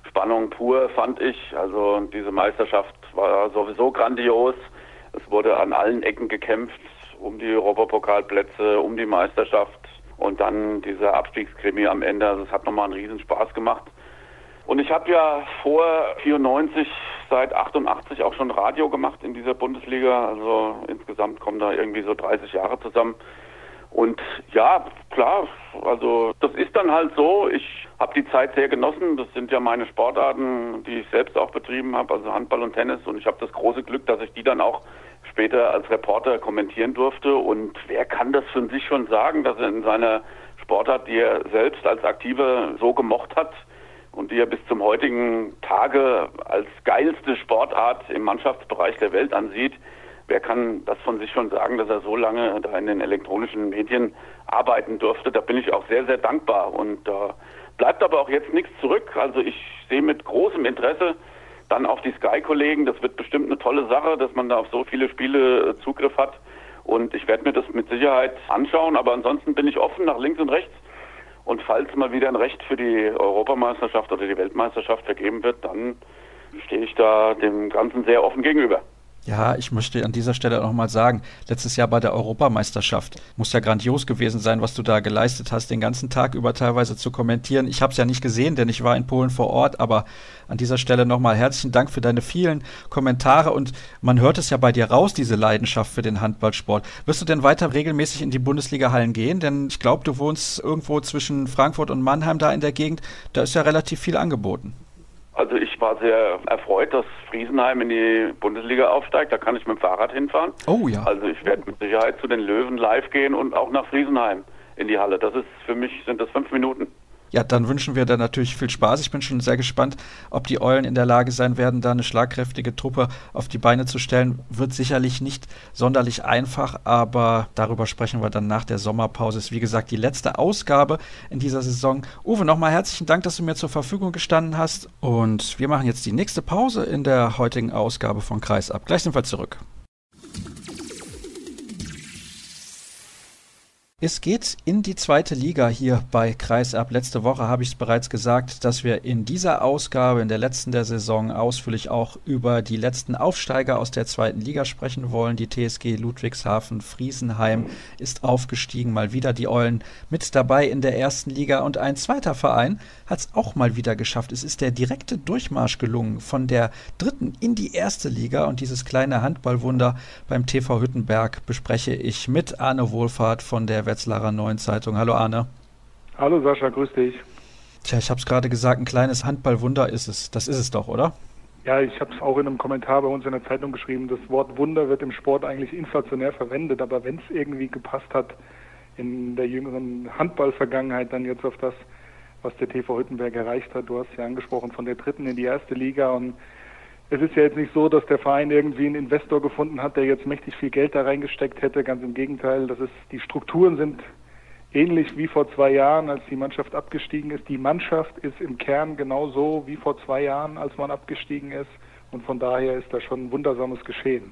Spannung pur, fand ich. Also diese Meisterschaft war sowieso grandios. Es wurde an allen Ecken gekämpft um die Europapokalplätze, um die Meisterschaft und dann dieser Abstiegskrimi am Ende. Also es hat nochmal einen riesen Spaß gemacht. Und ich habe ja vor 94 seit 88 auch schon Radio gemacht in dieser Bundesliga. Also insgesamt kommen da irgendwie so 30 Jahre zusammen. Und ja, klar, also das ist dann halt so. Ich habe die Zeit sehr genossen. Das sind ja meine Sportarten, die ich selbst auch betrieben habe, also Handball und Tennis. Und ich habe das große Glück, dass ich die dann auch später als Reporter kommentieren durfte. Und wer kann das von sich schon sagen, dass er in seiner Sportart, die er selbst als Aktiver so gemocht hat und die er bis zum heutigen Tage als geilste Sportart im Mannschaftsbereich der Welt ansieht, wer kann das von sich schon sagen, dass er so lange da in den elektronischen Medien arbeiten durfte? Da bin ich auch sehr, sehr dankbar und da bleibt aber auch jetzt nichts zurück. Also ich sehe mit großem Interesse dann auch die Sky-Kollegen. Das wird bestimmt eine tolle Sache, dass man da auf so viele Spiele äh, Zugriff hat. Und ich werde mir das mit Sicherheit anschauen. Aber ansonsten bin ich offen nach links und rechts. Und falls mal wieder ein Recht für die Europameisterschaft oder die Weltmeisterschaft vergeben wird, dann stehe ich da dem Ganzen sehr offen gegenüber. Ja, ich möchte an dieser Stelle nochmal sagen, letztes Jahr bei der Europameisterschaft muss ja grandios gewesen sein, was du da geleistet hast, den ganzen Tag über teilweise zu kommentieren. Ich habe es ja nicht gesehen, denn ich war in Polen vor Ort, aber an dieser Stelle nochmal herzlichen Dank für deine vielen Kommentare und man hört es ja bei dir raus, diese Leidenschaft für den Handballsport. Wirst du denn weiter regelmäßig in die Bundesliga-Hallen gehen? Denn ich glaube, du wohnst irgendwo zwischen Frankfurt und Mannheim da in der Gegend, da ist ja relativ viel angeboten. Also ich war sehr erfreut, dass Friesenheim in die Bundesliga aufsteigt. Da kann ich mit dem Fahrrad hinfahren. Oh ja. Also ich werde mit Sicherheit zu den Löwen live gehen und auch nach Friesenheim in die Halle. Das ist für mich sind das fünf Minuten. Ja, dann wünschen wir da natürlich viel Spaß. Ich bin schon sehr gespannt, ob die Eulen in der Lage sein werden, da eine schlagkräftige Truppe auf die Beine zu stellen. Wird sicherlich nicht sonderlich einfach, aber darüber sprechen wir dann nach der Sommerpause. Ist wie gesagt die letzte Ausgabe in dieser Saison. Uwe, nochmal herzlichen Dank, dass du mir zur Verfügung gestanden hast. Und wir machen jetzt die nächste Pause in der heutigen Ausgabe von Kreisab. Gleich sind wir zurück. Es geht in die zweite Liga hier bei Kreisab. Letzte Woche habe ich es bereits gesagt, dass wir in dieser Ausgabe, in der letzten der Saison, ausführlich auch über die letzten Aufsteiger aus der zweiten Liga sprechen wollen. Die TSG Ludwigshafen Friesenheim ist aufgestiegen, mal wieder die Eulen mit dabei in der ersten Liga und ein zweiter Verein hat es auch mal wieder geschafft. Es ist der direkte Durchmarsch gelungen von der dritten in die erste Liga und dieses kleine Handballwunder beim TV Hüttenberg bespreche ich mit Arne Wohlfahrt von der Wetzlarer Neuen Zeitung. Hallo Arne. Hallo Sascha, grüß dich. Tja, ich habe es gerade gesagt, ein kleines Handballwunder ist es. Das ist es doch, oder? Ja, ich habe es auch in einem Kommentar bei uns in der Zeitung geschrieben. Das Wort Wunder wird im Sport eigentlich inflationär verwendet, aber wenn es irgendwie gepasst hat in der jüngeren Handballvergangenheit, dann jetzt auf das, was der TV Hüttenberg erreicht hat. Du hast ja angesprochen von der dritten in die erste Liga und es ist ja jetzt nicht so, dass der Verein irgendwie einen Investor gefunden hat, der jetzt mächtig viel Geld da reingesteckt hätte. Ganz im Gegenteil, das ist, die Strukturen sind ähnlich wie vor zwei Jahren, als die Mannschaft abgestiegen ist. Die Mannschaft ist im Kern genauso wie vor zwei Jahren, als man abgestiegen ist. Und von daher ist da schon ein wundersames Geschehen.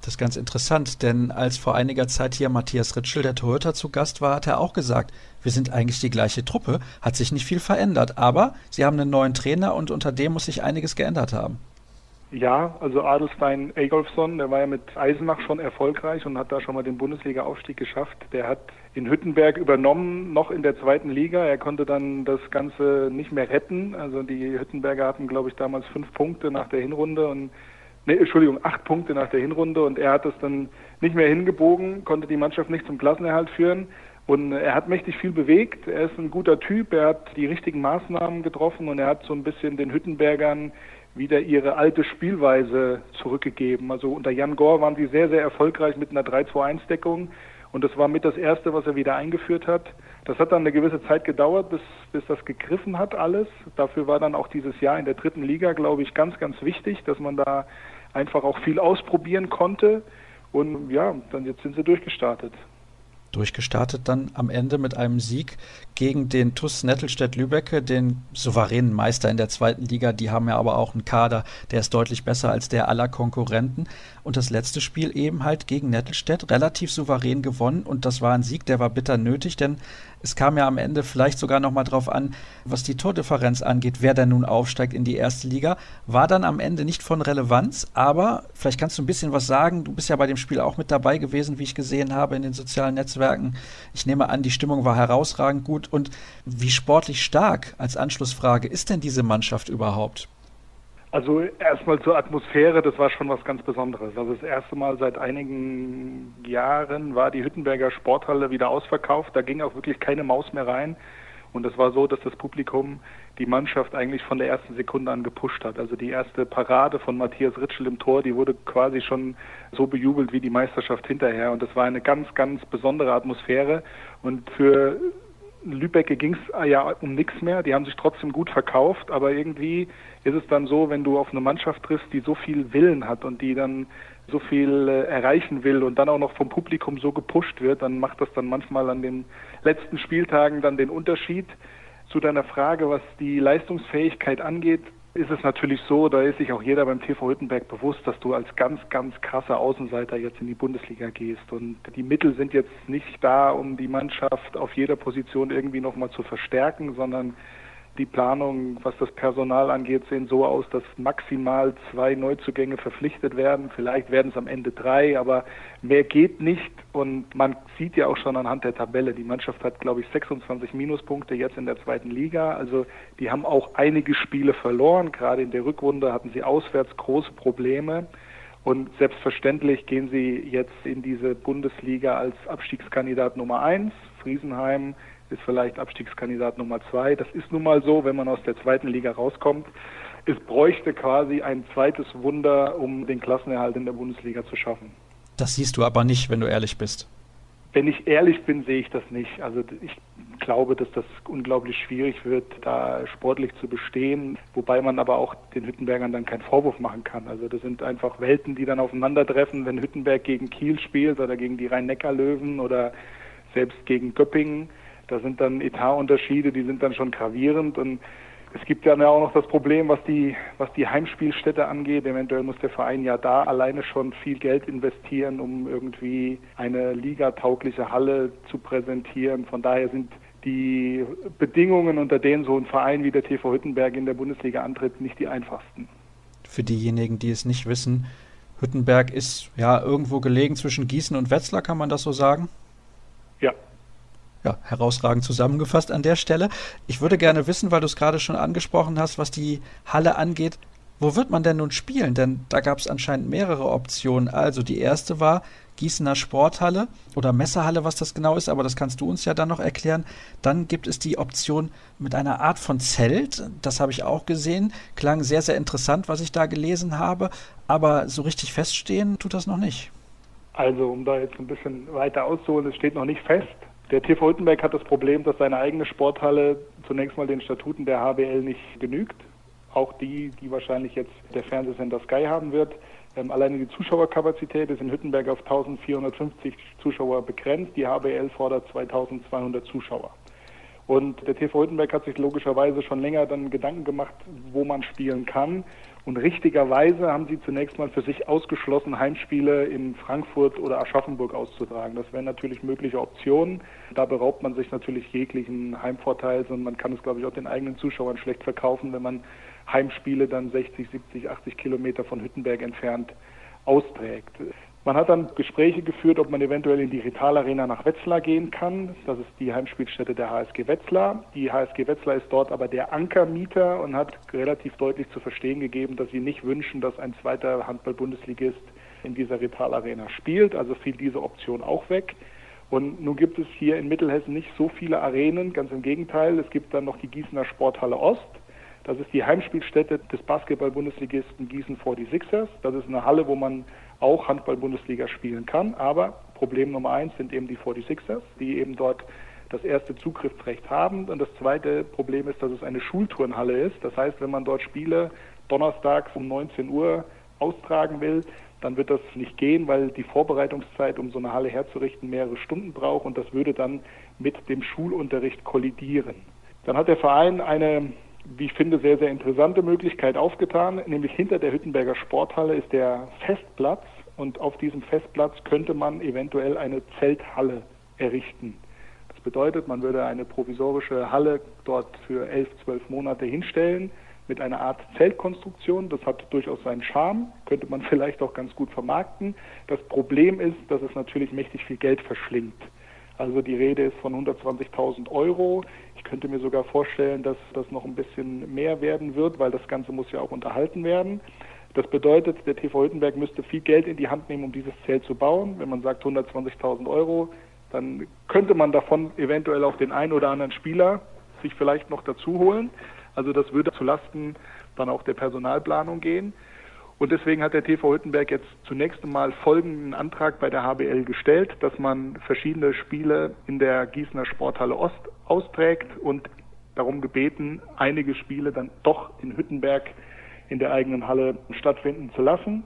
Das ist ganz interessant, denn als vor einiger Zeit hier Matthias Ritschel, der Torhüter, zu Gast war, hat er auch gesagt, wir sind eigentlich die gleiche Truppe, hat sich nicht viel verändert, aber sie haben einen neuen Trainer und unter dem muss sich einiges geändert haben. Ja, also Adelstein Egolfsson, der war ja mit Eisenach schon erfolgreich und hat da schon mal den Bundesliga-Aufstieg geschafft. Der hat in Hüttenberg übernommen, noch in der zweiten Liga. Er konnte dann das Ganze nicht mehr retten. Also die Hüttenberger hatten, glaube ich, damals fünf Punkte nach der Hinrunde und nee, Entschuldigung, acht Punkte nach der Hinrunde und er hat es dann nicht mehr hingebogen, konnte die Mannschaft nicht zum Klassenerhalt führen Und er hat mächtig viel bewegt. Er ist ein guter Typ. Er hat die richtigen Maßnahmen getroffen und er hat so ein bisschen den Hüttenbergern wieder ihre alte Spielweise zurückgegeben. Also unter Jan Gore waren sie sehr, sehr erfolgreich mit einer 3-2-1-Deckung. Und das war mit das Erste, was er wieder eingeführt hat. Das hat dann eine gewisse Zeit gedauert, bis, bis das gegriffen hat alles. Dafür war dann auch dieses Jahr in der dritten Liga, glaube ich, ganz, ganz wichtig, dass man da einfach auch viel ausprobieren konnte. Und ja, dann jetzt sind sie durchgestartet durchgestartet dann am Ende mit einem Sieg gegen den TuS Nettelstedt-Lübbecke, den souveränen Meister in der zweiten Liga. Die haben ja aber auch einen Kader, der ist deutlich besser als der aller Konkurrenten. Und das letzte Spiel eben halt gegen Nettelstedt relativ souverän gewonnen. Und das war ein Sieg, der war bitter nötig, denn es kam ja am Ende vielleicht sogar noch mal drauf an, was die Tordifferenz angeht, wer denn nun aufsteigt in die erste Liga. War dann am Ende nicht von Relevanz, aber vielleicht kannst du ein bisschen was sagen. Du bist ja bei dem Spiel auch mit dabei gewesen, wie ich gesehen habe in den sozialen Netzwerken. Ich nehme an, die Stimmung war herausragend gut. Und wie sportlich stark als Anschlussfrage ist denn diese Mannschaft überhaupt? Also erstmal zur Atmosphäre, das war schon was ganz Besonderes. Also das erste Mal seit einigen Jahren war die Hüttenberger Sporthalle wieder ausverkauft. Da ging auch wirklich keine Maus mehr rein. Und es war so, dass das Publikum die Mannschaft eigentlich von der ersten Sekunde an gepusht hat. Also die erste Parade von Matthias Ritschel im Tor, die wurde quasi schon so bejubelt wie die Meisterschaft hinterher. Und das war eine ganz, ganz besondere Atmosphäre. Und für Lübecke ging es ja um nichts mehr. Die haben sich trotzdem gut verkauft, aber irgendwie ist es dann so, wenn du auf eine Mannschaft triffst, die so viel Willen hat und die dann so viel äh, erreichen will und dann auch noch vom Publikum so gepusht wird, dann macht das dann manchmal an den letzten Spieltagen dann den Unterschied. Zu deiner Frage, was die Leistungsfähigkeit angeht, ist es natürlich so, da ist sich auch jeder beim TV Hüttenberg bewusst, dass du als ganz, ganz krasser Außenseiter jetzt in die Bundesliga gehst. Und die Mittel sind jetzt nicht da, um die Mannschaft auf jeder Position irgendwie nochmal zu verstärken, sondern die Planung, was das Personal angeht, sehen so aus, dass maximal zwei Neuzugänge verpflichtet werden. Vielleicht werden es am Ende drei, aber mehr geht nicht. Und man sieht ja auch schon anhand der Tabelle, die Mannschaft hat, glaube ich, 26 Minuspunkte jetzt in der zweiten Liga. Also die haben auch einige Spiele verloren. Gerade in der Rückrunde hatten sie auswärts große Probleme. Und selbstverständlich gehen sie jetzt in diese Bundesliga als Abstiegskandidat Nummer eins. Friesenheim ist vielleicht Abstiegskandidat Nummer zwei. Das ist nun mal so, wenn man aus der zweiten Liga rauskommt. Es bräuchte quasi ein zweites Wunder, um den Klassenerhalt in der Bundesliga zu schaffen. Das siehst du aber nicht, wenn du ehrlich bist. Wenn ich ehrlich bin, sehe ich das nicht. Also ich glaube, dass das unglaublich schwierig wird, da sportlich zu bestehen, wobei man aber auch den Hüttenbergern dann keinen Vorwurf machen kann. Also das sind einfach Welten, die dann aufeinandertreffen, wenn Hüttenberg gegen Kiel spielt oder gegen die Rhein-Neckar-Löwen oder selbst gegen Göppingen da sind dann Etatunterschiede, die sind dann schon gravierend und es gibt ja auch noch das Problem, was die, was die Heimspielstätte angeht. Eventuell muss der Verein ja da alleine schon viel Geld investieren, um irgendwie eine ligataugliche Halle zu präsentieren. Von daher sind die Bedingungen, unter denen so ein Verein wie der TV Hüttenberg in der Bundesliga antritt, nicht die einfachsten. Für diejenigen, die es nicht wissen, Hüttenberg ist ja irgendwo gelegen zwischen Gießen und Wetzlar, kann man das so sagen? Ja, ja, herausragend zusammengefasst an der Stelle. Ich würde gerne wissen, weil du es gerade schon angesprochen hast, was die Halle angeht. Wo wird man denn nun spielen? Denn da gab es anscheinend mehrere Optionen. Also die erste war Gießener Sporthalle oder Messehalle, was das genau ist, aber das kannst du uns ja dann noch erklären. Dann gibt es die Option mit einer Art von Zelt. Das habe ich auch gesehen. Klang sehr, sehr interessant, was ich da gelesen habe. Aber so richtig feststehen tut das noch nicht. Also, um da jetzt ein bisschen weiter auszuholen, es steht noch nicht fest. Der TV Hüttenberg hat das Problem, dass seine eigene Sporthalle zunächst mal den Statuten der HBL nicht genügt. Auch die, die wahrscheinlich jetzt der Fernsehsender Sky haben wird. Ähm, alleine die Zuschauerkapazität ist in Hüttenberg auf 1450 Zuschauer begrenzt. Die HBL fordert 2200 Zuschauer. Und der TV Hüttenberg hat sich logischerweise schon länger dann Gedanken gemacht, wo man spielen kann. Und richtigerweise haben sie zunächst mal für sich ausgeschlossen, Heimspiele in Frankfurt oder Aschaffenburg auszutragen. Das wären natürlich mögliche Optionen. Da beraubt man sich natürlich jeglichen Heimvorteils und man kann es, glaube ich, auch den eigenen Zuschauern schlecht verkaufen, wenn man Heimspiele dann 60, 70, 80 Kilometer von Hüttenberg entfernt austrägt. Man hat dann Gespräche geführt, ob man eventuell in die Rital Arena nach Wetzlar gehen kann. Das ist die Heimspielstätte der HSG Wetzlar. Die HSG Wetzlar ist dort aber der Ankermieter und hat relativ deutlich zu verstehen gegeben, dass sie nicht wünschen, dass ein zweiter Handball-Bundesligist in dieser Rital Arena spielt. Also fiel diese Option auch weg. Und nun gibt es hier in Mittelhessen nicht so viele Arenen, ganz im Gegenteil. Es gibt dann noch die Gießener Sporthalle Ost. Das ist die Heimspielstätte des Basketball-Bundesligisten Gießen 46ers. Das ist eine Halle, wo man auch Handball-Bundesliga spielen kann. Aber Problem Nummer eins sind eben die 46ers, die eben dort das erste Zugriffsrecht haben. Und das zweite Problem ist, dass es eine Schulturnhalle ist. Das heißt, wenn man dort Spiele donnerstags um 19 Uhr austragen will, dann wird das nicht gehen, weil die Vorbereitungszeit, um so eine Halle herzurichten, mehrere Stunden braucht und das würde dann mit dem Schulunterricht kollidieren. Dann hat der Verein eine, wie ich finde, sehr, sehr interessante Möglichkeit aufgetan, nämlich hinter der Hüttenberger Sporthalle ist der Festplatz und auf diesem Festplatz könnte man eventuell eine Zelthalle errichten. Das bedeutet, man würde eine provisorische Halle dort für elf, zwölf Monate hinstellen mit einer Art Zeltkonstruktion. Das hat durchaus seinen Charme, könnte man [laughs] vielleicht auch ganz gut vermarkten. Das Problem ist, dass es natürlich mächtig viel Geld verschlingt. Also die Rede ist von 120.000 Euro. Ich könnte mir sogar vorstellen, dass das noch ein bisschen mehr werden wird, weil das Ganze muss ja auch unterhalten werden. Das bedeutet, der TV Hüttenberg müsste viel Geld in die Hand nehmen, um dieses Zelt zu bauen. Wenn man sagt 120.000 Euro, dann könnte man davon eventuell auch den einen oder anderen Spieler sich vielleicht noch dazu holen. Also das würde zulasten dann auch der Personalplanung gehen. Und deswegen hat der TV Hüttenberg jetzt zunächst einmal folgenden Antrag bei der HBL gestellt, dass man verschiedene Spiele in der Gießener Sporthalle Ost austrägt und darum gebeten, einige Spiele dann doch in Hüttenberg in der eigenen Halle stattfinden zu lassen.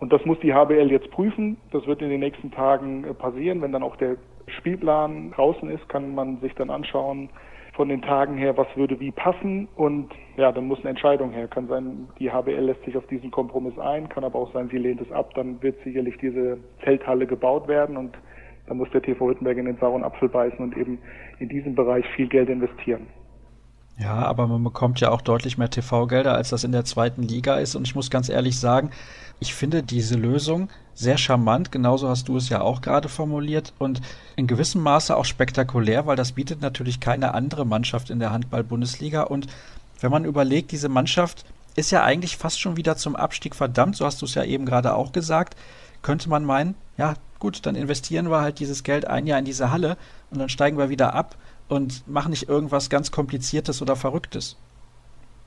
Und das muss die HBL jetzt prüfen. Das wird in den nächsten Tagen passieren. Wenn dann auch der Spielplan draußen ist, kann man sich dann anschauen, von den Tagen her, was würde wie passen und ja, dann muss eine Entscheidung her. Kann sein, die HBL lässt sich auf diesen Kompromiss ein, kann aber auch sein, sie lehnt es ab, dann wird sicherlich diese Zelthalle gebaut werden und dann muss der TV Hüttenberg in den sauren Apfel beißen und eben in diesem Bereich viel Geld investieren. Ja, aber man bekommt ja auch deutlich mehr TV-Gelder, als das in der zweiten Liga ist. Und ich muss ganz ehrlich sagen, ich finde diese Lösung sehr charmant. Genauso hast du es ja auch gerade formuliert und in gewissem Maße auch spektakulär, weil das bietet natürlich keine andere Mannschaft in der Handball-Bundesliga. Und wenn man überlegt, diese Mannschaft ist ja eigentlich fast schon wieder zum Abstieg verdammt. So hast du es ja eben gerade auch gesagt. Könnte man meinen, ja, gut, dann investieren wir halt dieses Geld ein Jahr in diese Halle und dann steigen wir wieder ab und mach nicht irgendwas ganz Kompliziertes oder Verrücktes.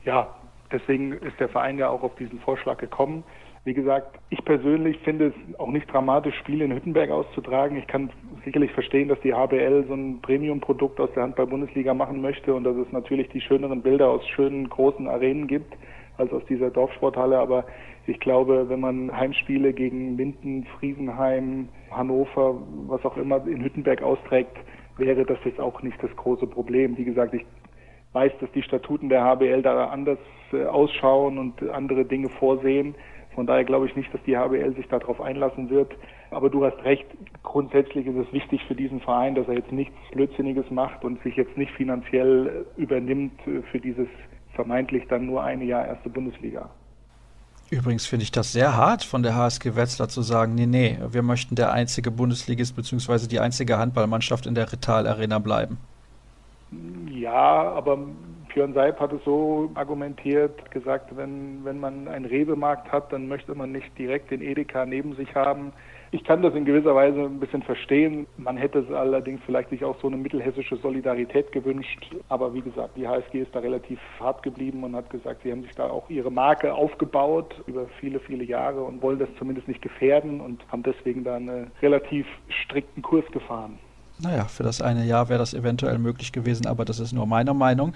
Ja, deswegen ist der Verein ja auch auf diesen Vorschlag gekommen. Wie gesagt, ich persönlich finde es auch nicht dramatisch, Spiele in Hüttenberg auszutragen. Ich kann sicherlich verstehen, dass die HBL so ein Premium-Produkt aus der Handball-Bundesliga machen möchte und dass es natürlich die schöneren Bilder aus schönen großen Arenen gibt als aus dieser Dorfsporthalle. Aber ich glaube, wenn man Heimspiele gegen Minden, Friesenheim, Hannover, was auch immer in Hüttenberg austrägt, wäre das jetzt auch nicht das große Problem. Wie gesagt, ich weiß, dass die Statuten der HBL da anders äh, ausschauen und andere Dinge vorsehen. Von daher glaube ich nicht, dass die HBL sich darauf einlassen wird. Aber du hast recht, grundsätzlich ist es wichtig für diesen Verein, dass er jetzt nichts Blödsinniges macht und sich jetzt nicht finanziell übernimmt für dieses vermeintlich dann nur eine Jahr erste Bundesliga. Übrigens finde ich das sehr hart von der HSG Wetzlar zu sagen, nee, nee, wir möchten der einzige Bundesligist bzw. die einzige Handballmannschaft in der Rital Arena bleiben. Ja, aber Björn Seib hat es so argumentiert, gesagt, wenn, wenn man einen Rebemarkt hat, dann möchte man nicht direkt den Edeka neben sich haben. Ich kann das in gewisser Weise ein bisschen verstehen. Man hätte es allerdings vielleicht sich auch so eine mittelhessische Solidarität gewünscht. Aber wie gesagt, die HSG ist da relativ hart geblieben und hat gesagt, sie haben sich da auch ihre Marke aufgebaut über viele, viele Jahre und wollen das zumindest nicht gefährden und haben deswegen da einen relativ strikten Kurs gefahren. Naja, für das eine Jahr wäre das eventuell möglich gewesen, aber das ist nur meine Meinung.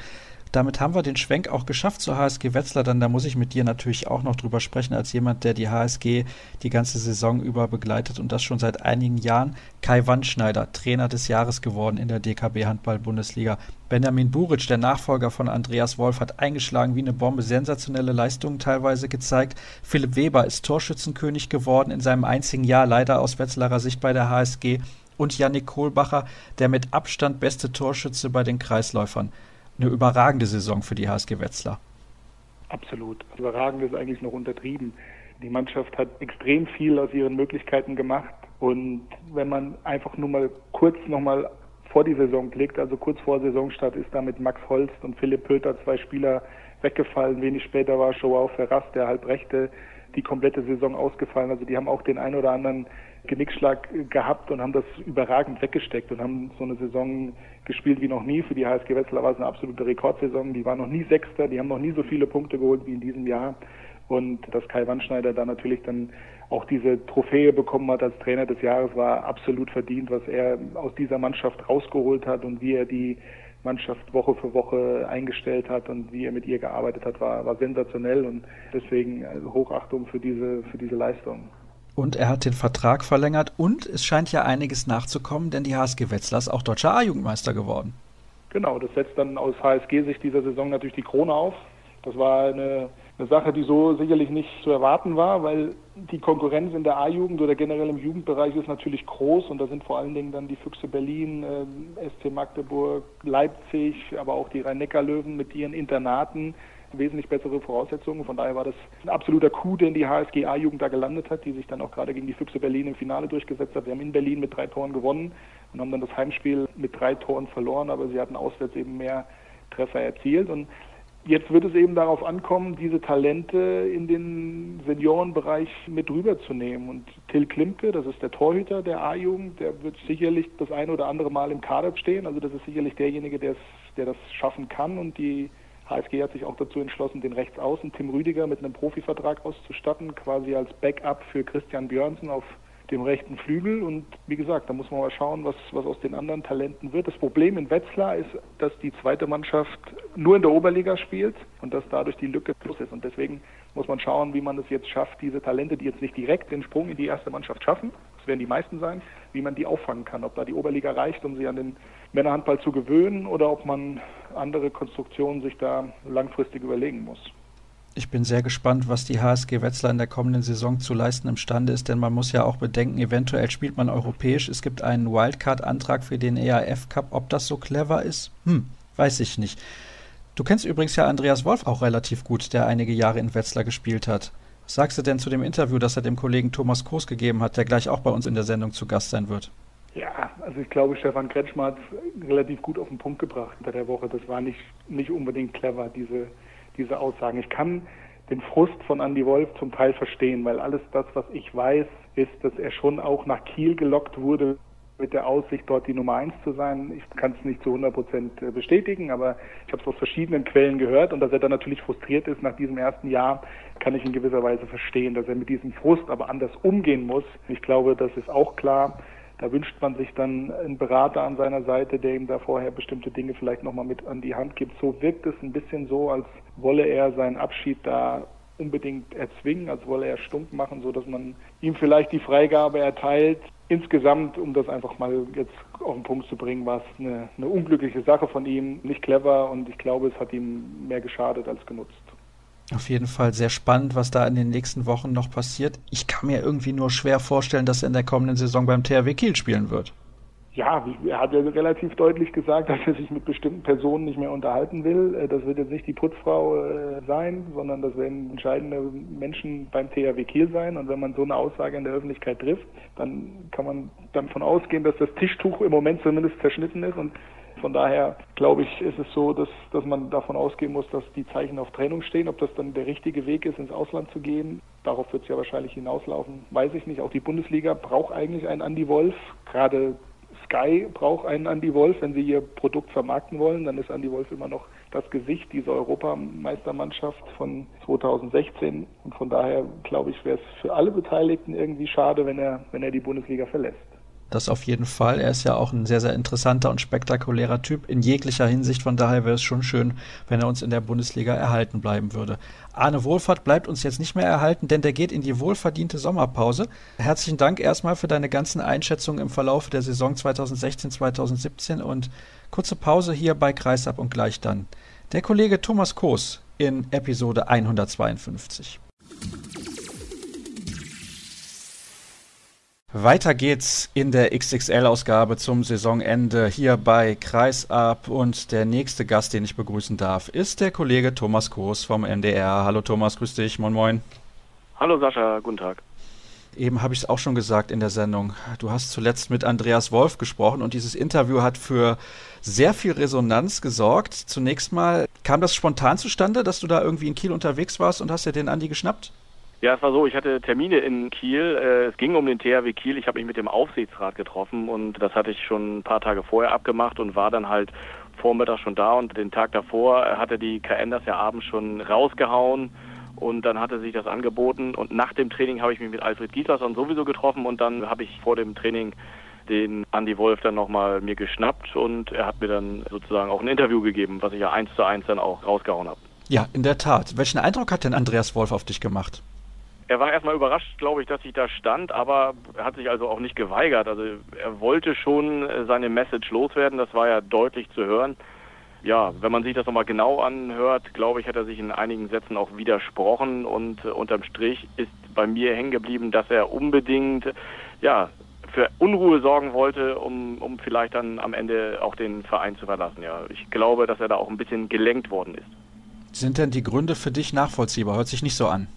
Damit haben wir den Schwenk auch geschafft zur HSG Wetzlar. Dann da muss ich mit dir natürlich auch noch drüber sprechen, als jemand, der die HSG die ganze Saison über begleitet und das schon seit einigen Jahren. Kai Wandschneider, Trainer des Jahres geworden in der DKB Handball-Bundesliga. Benjamin Buric, der Nachfolger von Andreas Wolf, hat eingeschlagen wie eine Bombe, sensationelle Leistungen teilweise gezeigt. Philipp Weber ist Torschützenkönig geworden in seinem einzigen Jahr, leider aus Wetzlarer Sicht bei der HSG. Und Yannick Kohlbacher, der mit Abstand beste Torschütze bei den Kreisläufern eine überragende Saison für die HSG Wetzlar. Absolut. Überragend ist eigentlich noch untertrieben. Die Mannschaft hat extrem viel aus ihren Möglichkeiten gemacht. Und wenn man einfach nur mal kurz nochmal vor die Saison blickt, also kurz vor Saisonstart, ist damit Max Holst und Philipp Pöter zwei Spieler weggefallen. Wenig später war Joao Ferraz, der Halbrechte, die komplette Saison ausgefallen. Also die haben auch den einen oder anderen Genickschlag gehabt und haben das überragend weggesteckt und haben so eine Saison gespielt wie noch nie. Für die HSG Wetzlar war es eine absolute Rekordsaison. Die waren noch nie Sechster, die haben noch nie so viele Punkte geholt wie in diesem Jahr. Und dass Kai Wandschneider da natürlich dann auch diese Trophäe bekommen hat als Trainer des Jahres, war absolut verdient, was er aus dieser Mannschaft rausgeholt hat und wie er die Mannschaft Woche für Woche eingestellt hat und wie er mit ihr gearbeitet hat, war, war sensationell und deswegen Hochachtung für diese, für diese Leistung. Und er hat den Vertrag verlängert und es scheint ja einiges nachzukommen, denn die HSG Wetzlar ist auch deutscher A-Jugendmeister geworden. Genau, das setzt dann aus HSG-Sicht dieser Saison natürlich die Krone auf. Das war eine eine Sache, die so sicherlich nicht zu erwarten war, weil die Konkurrenz in der A-Jugend oder generell im Jugendbereich ist natürlich groß und da sind vor allen Dingen dann die Füchse Berlin, äh, SC Magdeburg, Leipzig, aber auch die Rhein-Neckar-Löwen mit ihren Internaten wesentlich bessere Voraussetzungen. Von daher war das ein absoluter Coup, den die HSG A-Jugend da gelandet hat, die sich dann auch gerade gegen die Füchse Berlin im Finale durchgesetzt hat. Wir haben in Berlin mit drei Toren gewonnen und haben dann das Heimspiel mit drei Toren verloren, aber sie hatten auswärts eben mehr Treffer erzielt und Jetzt wird es eben darauf ankommen, diese Talente in den Seniorenbereich mit rüberzunehmen. Und Till Klimke, das ist der Torhüter der A-Jugend, der wird sicherlich das eine oder andere Mal im Kader stehen. Also das ist sicherlich derjenige, der das schaffen kann. Und die HSG hat sich auch dazu entschlossen, den Rechtsaußen Tim Rüdiger mit einem Profivertrag auszustatten, quasi als Backup für Christian Björnsen auf dem rechten Flügel. Und wie gesagt, da muss man mal schauen, was, was aus den anderen Talenten wird. Das Problem in Wetzlar ist, dass die zweite Mannschaft nur in der Oberliga spielt und dass dadurch die Lücke plus ist. Und deswegen muss man schauen, wie man es jetzt schafft, diese Talente, die jetzt nicht direkt den Sprung in die erste Mannschaft schaffen, das werden die meisten sein, wie man die auffangen kann. Ob da die Oberliga reicht, um sie an den Männerhandball zu gewöhnen oder ob man andere Konstruktionen sich da langfristig überlegen muss. Ich bin sehr gespannt, was die HSG Wetzlar in der kommenden Saison zu leisten imstande ist, denn man muss ja auch bedenken, eventuell spielt man europäisch. Es gibt einen Wildcard-Antrag für den EAF Cup. Ob das so clever ist? Hm, weiß ich nicht. Du kennst übrigens ja Andreas Wolf auch relativ gut, der einige Jahre in Wetzlar gespielt hat. Was sagst du denn zu dem Interview, das er dem Kollegen Thomas Kroos gegeben hat, der gleich auch bei uns in der Sendung zu Gast sein wird? Ja, also ich glaube, Stefan Kretschmer hat es relativ gut auf den Punkt gebracht unter der Woche. Das war nicht, nicht unbedingt clever, diese diese Aussagen. Ich kann den Frust von Andy Wolf zum Teil verstehen, weil alles das, was ich weiß, ist, dass er schon auch nach Kiel gelockt wurde mit der Aussicht, dort die Nummer eins zu sein. Ich kann es nicht zu 100 Prozent äh, bestätigen, aber ich habe es aus verschiedenen Quellen gehört und dass er dann natürlich frustriert ist nach diesem ersten Jahr, kann ich in gewisser Weise verstehen, dass er mit diesem Frust aber anders umgehen muss. Ich glaube, das ist auch klar. Da wünscht man sich dann einen Berater an seiner Seite, der ihm da vorher bestimmte Dinge vielleicht nochmal mit an die Hand gibt. So wirkt es ein bisschen so, als wolle er seinen Abschied da unbedingt erzwingen, als wolle er stumpf machen, so dass man ihm vielleicht die Freigabe erteilt. Insgesamt, um das einfach mal jetzt auf den Punkt zu bringen, war es eine, eine unglückliche Sache von ihm, nicht clever und ich glaube, es hat ihm mehr geschadet als genutzt. Auf jeden Fall sehr spannend, was da in den nächsten Wochen noch passiert. Ich kann mir irgendwie nur schwer vorstellen, dass er in der kommenden Saison beim THW Kiel spielen wird. Ja, er hat ja relativ deutlich gesagt, dass er sich mit bestimmten Personen nicht mehr unterhalten will. Äh, das wird jetzt nicht die Putzfrau äh, sein, sondern das werden entscheidende Menschen beim THW Kiel sein. Und wenn man so eine Aussage in der Öffentlichkeit trifft, dann kann man davon ausgehen, dass das Tischtuch im Moment zumindest zerschnitten ist und von daher glaube ich, ist es so, dass, dass man davon ausgehen muss, dass die Zeichen auf Trennung stehen. Ob das dann der richtige Weg ist, ins Ausland zu gehen, darauf wird es ja wahrscheinlich hinauslaufen, weiß ich nicht. Auch die Bundesliga braucht eigentlich einen Andy Wolf. Gerade Sky braucht einen Andy Wolf. Wenn sie ihr Produkt vermarkten wollen, dann ist Andy Wolf immer noch das Gesicht dieser Europameistermannschaft von 2016. Und von daher glaube ich, wäre es für alle Beteiligten irgendwie schade, wenn er, wenn er die Bundesliga verlässt. Das auf jeden Fall. Er ist ja auch ein sehr, sehr interessanter und spektakulärer Typ in jeglicher Hinsicht. Von daher wäre es schon schön, wenn er uns in der Bundesliga erhalten bleiben würde. Arne Wohlfahrt bleibt uns jetzt nicht mehr erhalten, denn der geht in die wohlverdiente Sommerpause. Herzlichen Dank erstmal für deine ganzen Einschätzungen im Verlauf der Saison 2016, 2017 und kurze Pause hier bei Kreisab und gleich dann. Der Kollege Thomas Koos in Episode 152. Weiter geht's in der XXL-Ausgabe zum Saisonende hier bei Kreisab und der nächste Gast, den ich begrüßen darf, ist der Kollege Thomas Koos vom MDR. Hallo Thomas, grüß dich, moin moin. Hallo Sascha, guten Tag. Eben habe ich es auch schon gesagt in der Sendung. Du hast zuletzt mit Andreas Wolf gesprochen und dieses Interview hat für sehr viel Resonanz gesorgt. Zunächst mal kam das spontan zustande, dass du da irgendwie in Kiel unterwegs warst und hast dir den Andi geschnappt? Ja, es war so, ich hatte Termine in Kiel. Äh, es ging um den THW Kiel. Ich habe mich mit dem Aufsichtsrat getroffen und das hatte ich schon ein paar Tage vorher abgemacht und war dann halt Vormittag schon da und den Tag davor hatte die KN das ja abends schon rausgehauen und dann hatte sich das angeboten und nach dem Training habe ich mich mit Alfred Gieslasson sowieso getroffen und dann habe ich vor dem Training den Andy Wolf dann nochmal mir geschnappt und er hat mir dann sozusagen auch ein Interview gegeben, was ich ja eins zu eins dann auch rausgehauen habe. Ja, in der Tat. Welchen Eindruck hat denn Andreas Wolf auf dich gemacht? Er war erstmal überrascht, glaube ich, dass ich da stand, aber er hat sich also auch nicht geweigert. Also er wollte schon seine Message loswerden, das war ja deutlich zu hören. Ja, wenn man sich das nochmal genau anhört, glaube ich, hat er sich in einigen Sätzen auch widersprochen und äh, unterm Strich ist bei mir hängen geblieben, dass er unbedingt ja, für Unruhe sorgen wollte, um, um vielleicht dann am Ende auch den Verein zu verlassen. Ja, ich glaube, dass er da auch ein bisschen gelenkt worden ist. Sind denn die Gründe für dich nachvollziehbar? Hört sich nicht so an.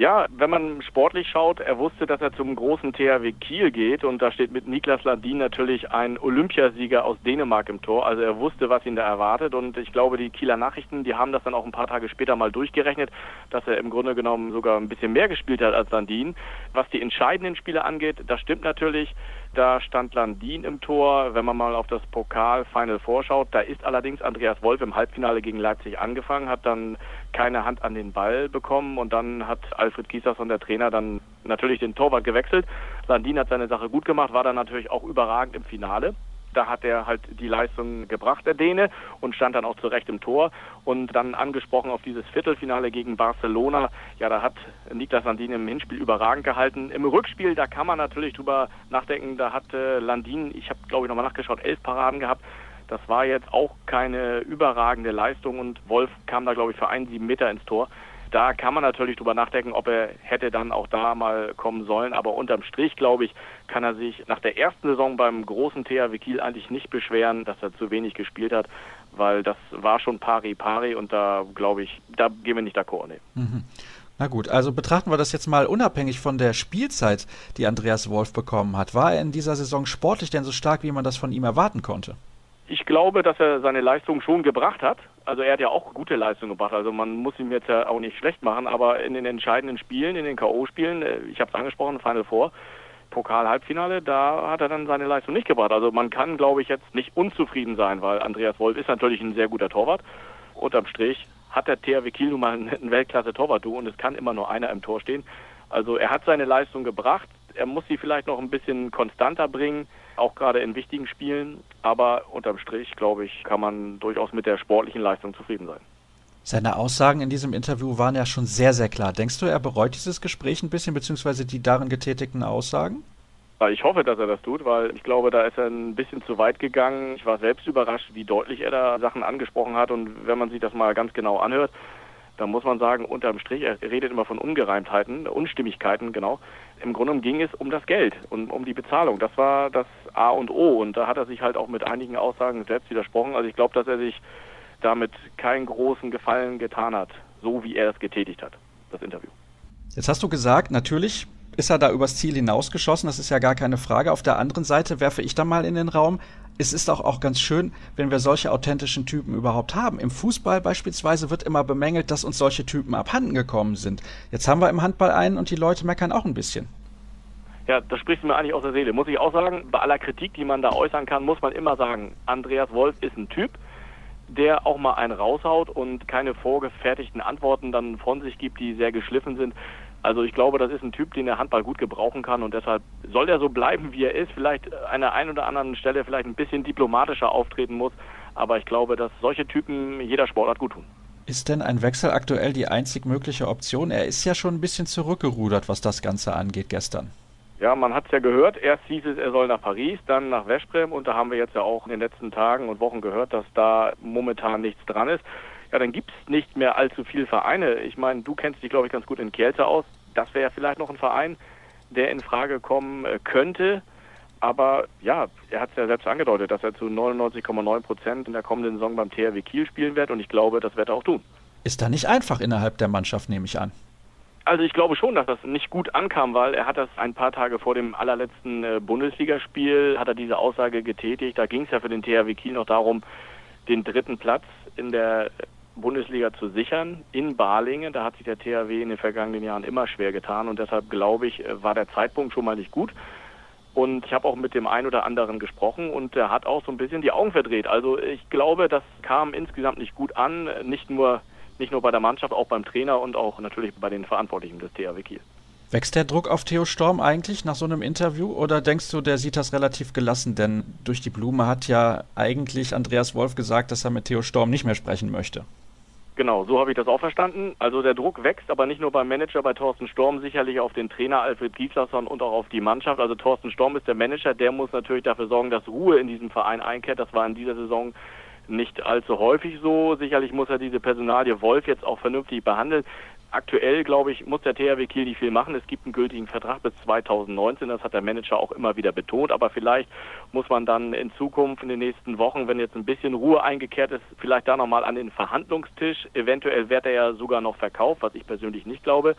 Ja, wenn man sportlich schaut, er wusste, dass er zum großen THW Kiel geht und da steht mit Niklas Landin natürlich ein Olympiasieger aus Dänemark im Tor. Also er wusste, was ihn da erwartet und ich glaube, die Kieler Nachrichten, die haben das dann auch ein paar Tage später mal durchgerechnet, dass er im Grunde genommen sogar ein bisschen mehr gespielt hat als Landin. Was die entscheidenden Spiele angeht, das stimmt natürlich. Da stand Landin im Tor. Wenn man mal auf das Pokal-Final vorschaut, da ist allerdings Andreas Wolf im Halbfinale gegen Leipzig angefangen, hat dann keine Hand an den Ball bekommen und dann hat Alfred Giesers und der Trainer dann natürlich den Torwart gewechselt. Landin hat seine Sache gut gemacht, war dann natürlich auch überragend im Finale. Da hat er halt die Leistung gebracht, der Däne, und stand dann auch zurecht im Tor. Und dann angesprochen auf dieses Viertelfinale gegen Barcelona. Ja, da hat Niklas Landin im Hinspiel überragend gehalten. Im Rückspiel, da kann man natürlich drüber nachdenken. Da hat äh, Landin, ich habe glaube ich nochmal nachgeschaut, elf Paraden gehabt. Das war jetzt auch keine überragende Leistung und Wolf kam da glaube ich für einen sieben Meter ins Tor da kann man natürlich drüber nachdenken, ob er hätte dann auch da mal kommen sollen. Aber unterm Strich, glaube ich, kann er sich nach der ersten Saison beim großen THW Kiel eigentlich nicht beschweren, dass er zu wenig gespielt hat, weil das war schon pari pari und da, glaube ich, da gehen wir nicht d'accord. Nee. Mhm. Na gut, also betrachten wir das jetzt mal unabhängig von der Spielzeit, die Andreas Wolf bekommen hat. War er in dieser Saison sportlich denn so stark, wie man das von ihm erwarten konnte? Ich glaube, dass er seine Leistung schon gebracht hat. Also er hat ja auch gute Leistung gebracht. Also man muss ihm jetzt ja auch nicht schlecht machen, aber in den entscheidenden Spielen, in den K.O.-Spielen, äh, ich habe es angesprochen, Final Four, Pokal-Halbfinale, da hat er dann seine Leistung nicht gebracht. Also man kann, glaube ich, jetzt nicht unzufrieden sein, weil Andreas Wolf ist natürlich ein sehr guter Torwart. Unterm Strich hat der THW Kiel nun mal ein Weltklasse-Torwart-Duo und es kann immer nur einer im Tor stehen. Also er hat seine Leistung gebracht. Er muss sie vielleicht noch ein bisschen konstanter bringen auch gerade in wichtigen Spielen. Aber unterm Strich, glaube ich, kann man durchaus mit der sportlichen Leistung zufrieden sein. Seine Aussagen in diesem Interview waren ja schon sehr, sehr klar. Denkst du, er bereut dieses Gespräch ein bisschen, beziehungsweise die darin getätigten Aussagen? Ich hoffe, dass er das tut, weil ich glaube, da ist er ein bisschen zu weit gegangen. Ich war selbst überrascht, wie deutlich er da Sachen angesprochen hat. Und wenn man sich das mal ganz genau anhört, da muss man sagen, unterm Strich, er redet immer von Ungereimtheiten, Unstimmigkeiten, genau. Im Grunde ging es um das Geld und um die Bezahlung. Das war das A und O. Und da hat er sich halt auch mit einigen Aussagen selbst widersprochen. Also ich glaube, dass er sich damit keinen großen Gefallen getan hat, so wie er es getätigt hat, das Interview. Jetzt hast du gesagt, natürlich ist er da übers Ziel hinausgeschossen, das ist ja gar keine Frage. Auf der anderen Seite werfe ich da mal in den Raum, es ist auch, auch ganz schön, wenn wir solche authentischen Typen überhaupt haben. Im Fußball beispielsweise wird immer bemängelt, dass uns solche Typen abhanden gekommen sind. Jetzt haben wir im Handball einen und die Leute meckern auch ein bisschen. Ja, das spricht mir eigentlich aus der Seele. Muss ich auch sagen, bei aller Kritik, die man da äußern kann, muss man immer sagen, Andreas Wolf ist ein Typ, der auch mal einen raushaut und keine vorgefertigten Antworten dann von sich gibt, die sehr geschliffen sind. Also ich glaube, das ist ein Typ, den der Handball gut gebrauchen kann und deshalb soll er so bleiben, wie er ist. Vielleicht an der einen oder anderen Stelle vielleicht ein bisschen diplomatischer auftreten muss, aber ich glaube, dass solche Typen jeder Sportart gut tun. Ist denn ein Wechsel aktuell die einzig mögliche Option? Er ist ja schon ein bisschen zurückgerudert, was das Ganze angeht gestern. Ja, man hat es ja gehört. Erst hieß es, er soll nach Paris, dann nach Veszprem und da haben wir jetzt ja auch in den letzten Tagen und Wochen gehört, dass da momentan nichts dran ist ja, dann gibt es nicht mehr allzu viele Vereine. Ich meine, du kennst dich, glaube ich, ganz gut in Kielce aus. Das wäre ja vielleicht noch ein Verein, der in Frage kommen äh, könnte. Aber ja, er hat es ja selbst angedeutet, dass er zu 99,9 Prozent in der kommenden Saison beim THW Kiel spielen wird und ich glaube, das wird er auch tun. Ist da nicht einfach innerhalb der Mannschaft, nehme ich an. Also ich glaube schon, dass das nicht gut ankam, weil er hat das ein paar Tage vor dem allerletzten äh, Bundesligaspiel, hat er diese Aussage getätigt. Da ging es ja für den THW Kiel noch darum, den dritten Platz in der Bundesliga zu sichern in Balingen. Da hat sich der THW in den vergangenen Jahren immer schwer getan und deshalb glaube ich, äh, war der Zeitpunkt schon mal nicht gut. Und ich habe auch mit dem einen oder anderen gesprochen und er hat auch so ein bisschen die Augen verdreht. Also ich glaube, das kam insgesamt nicht gut an, nicht nur, nicht nur bei der Mannschaft, auch beim Trainer und auch natürlich bei den Verantwortlichen des THW Kiel. Wächst der Druck auf Theo Storm eigentlich nach so einem Interview oder denkst du, der sieht das relativ gelassen? Denn durch die Blume hat ja eigentlich Andreas Wolf gesagt, dass er mit Theo Storm nicht mehr sprechen möchte. Genau, so habe ich das auch verstanden. Also der Druck wächst, aber nicht nur beim Manager, bei Thorsten Storm sicherlich auf den Trainer Alfred Gieslasson und auch auf die Mannschaft. Also Thorsten Storm ist der Manager, der muss natürlich dafür sorgen, dass Ruhe in diesem Verein einkehrt. Das war in dieser Saison nicht allzu häufig so. Sicherlich muss er diese Personalie Wolf jetzt auch vernünftig behandeln. Aktuell, glaube ich, muss der THW Kiel nicht viel machen. Es gibt einen gültigen Vertrag bis 2019. Das hat der Manager auch immer wieder betont. Aber vielleicht muss man dann in Zukunft, in den nächsten Wochen, wenn jetzt ein bisschen Ruhe eingekehrt ist, vielleicht da nochmal an den Verhandlungstisch. Eventuell wird er ja sogar noch verkauft, was ich persönlich nicht glaube.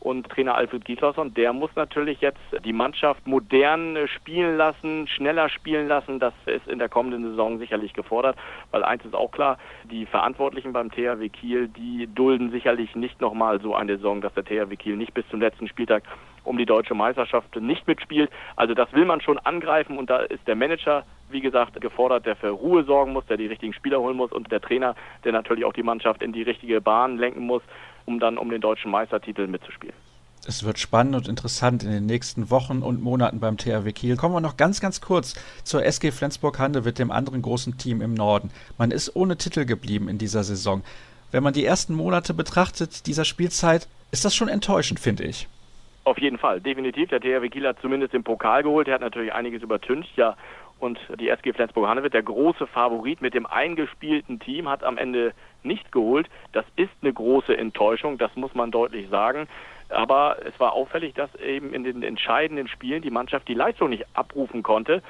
Und Trainer Alfred Gislason, der muss natürlich jetzt die Mannschaft modern spielen lassen, schneller spielen lassen. Das ist in der kommenden Saison sicherlich gefordert, weil eins ist auch klar, die Verantwortlichen beim THW Kiel, die dulden sicherlich nicht nochmal so eine Saison, dass der THW Kiel nicht bis zum letzten Spieltag um die deutsche Meisterschaft nicht mitspielt. Also das will man schon angreifen und da ist der Manager wie gesagt, gefordert, der für Ruhe sorgen muss, der die richtigen Spieler holen muss und der Trainer, der natürlich auch die Mannschaft in die richtige Bahn lenken muss, um dann um den deutschen Meistertitel mitzuspielen. Es wird spannend und interessant in den nächsten Wochen und Monaten beim THW Kiel. Kommen wir noch ganz, ganz kurz zur SG Flensburg-Handewitt, dem anderen großen Team im Norden. Man ist ohne Titel geblieben in dieser Saison. Wenn man die ersten Monate betrachtet dieser Spielzeit, ist das schon enttäuschend, finde ich. Auf jeden Fall, definitiv. Der THW Kiel hat zumindest den Pokal geholt. Er hat natürlich einiges übertüncht, ja. Und die SG Flensburg-Handewitt, der große Favorit mit dem eingespielten Team, hat am Ende nicht geholt. Das ist eine große Enttäuschung, das muss man deutlich sagen. Aber es war auffällig, dass eben in den entscheidenden Spielen die Mannschaft die Leistung nicht abrufen konnte.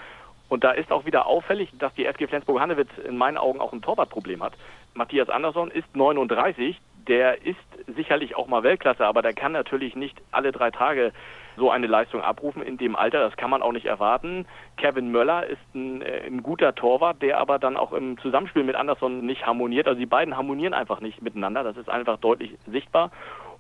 Und da ist auch wieder auffällig, dass die SG Flensburg-Handewitt in meinen Augen auch ein Torwartproblem hat. Matthias Andersson ist 39, der ist sicherlich auch mal Weltklasse, aber der kann natürlich nicht alle drei Tage so eine Leistung abrufen in dem Alter. Das kann man auch nicht erwarten. Kevin Möller ist ein, äh, ein, guter Torwart, der aber dann auch im Zusammenspiel mit Anderson nicht harmoniert. Also die beiden harmonieren einfach nicht miteinander. Das ist einfach deutlich sichtbar.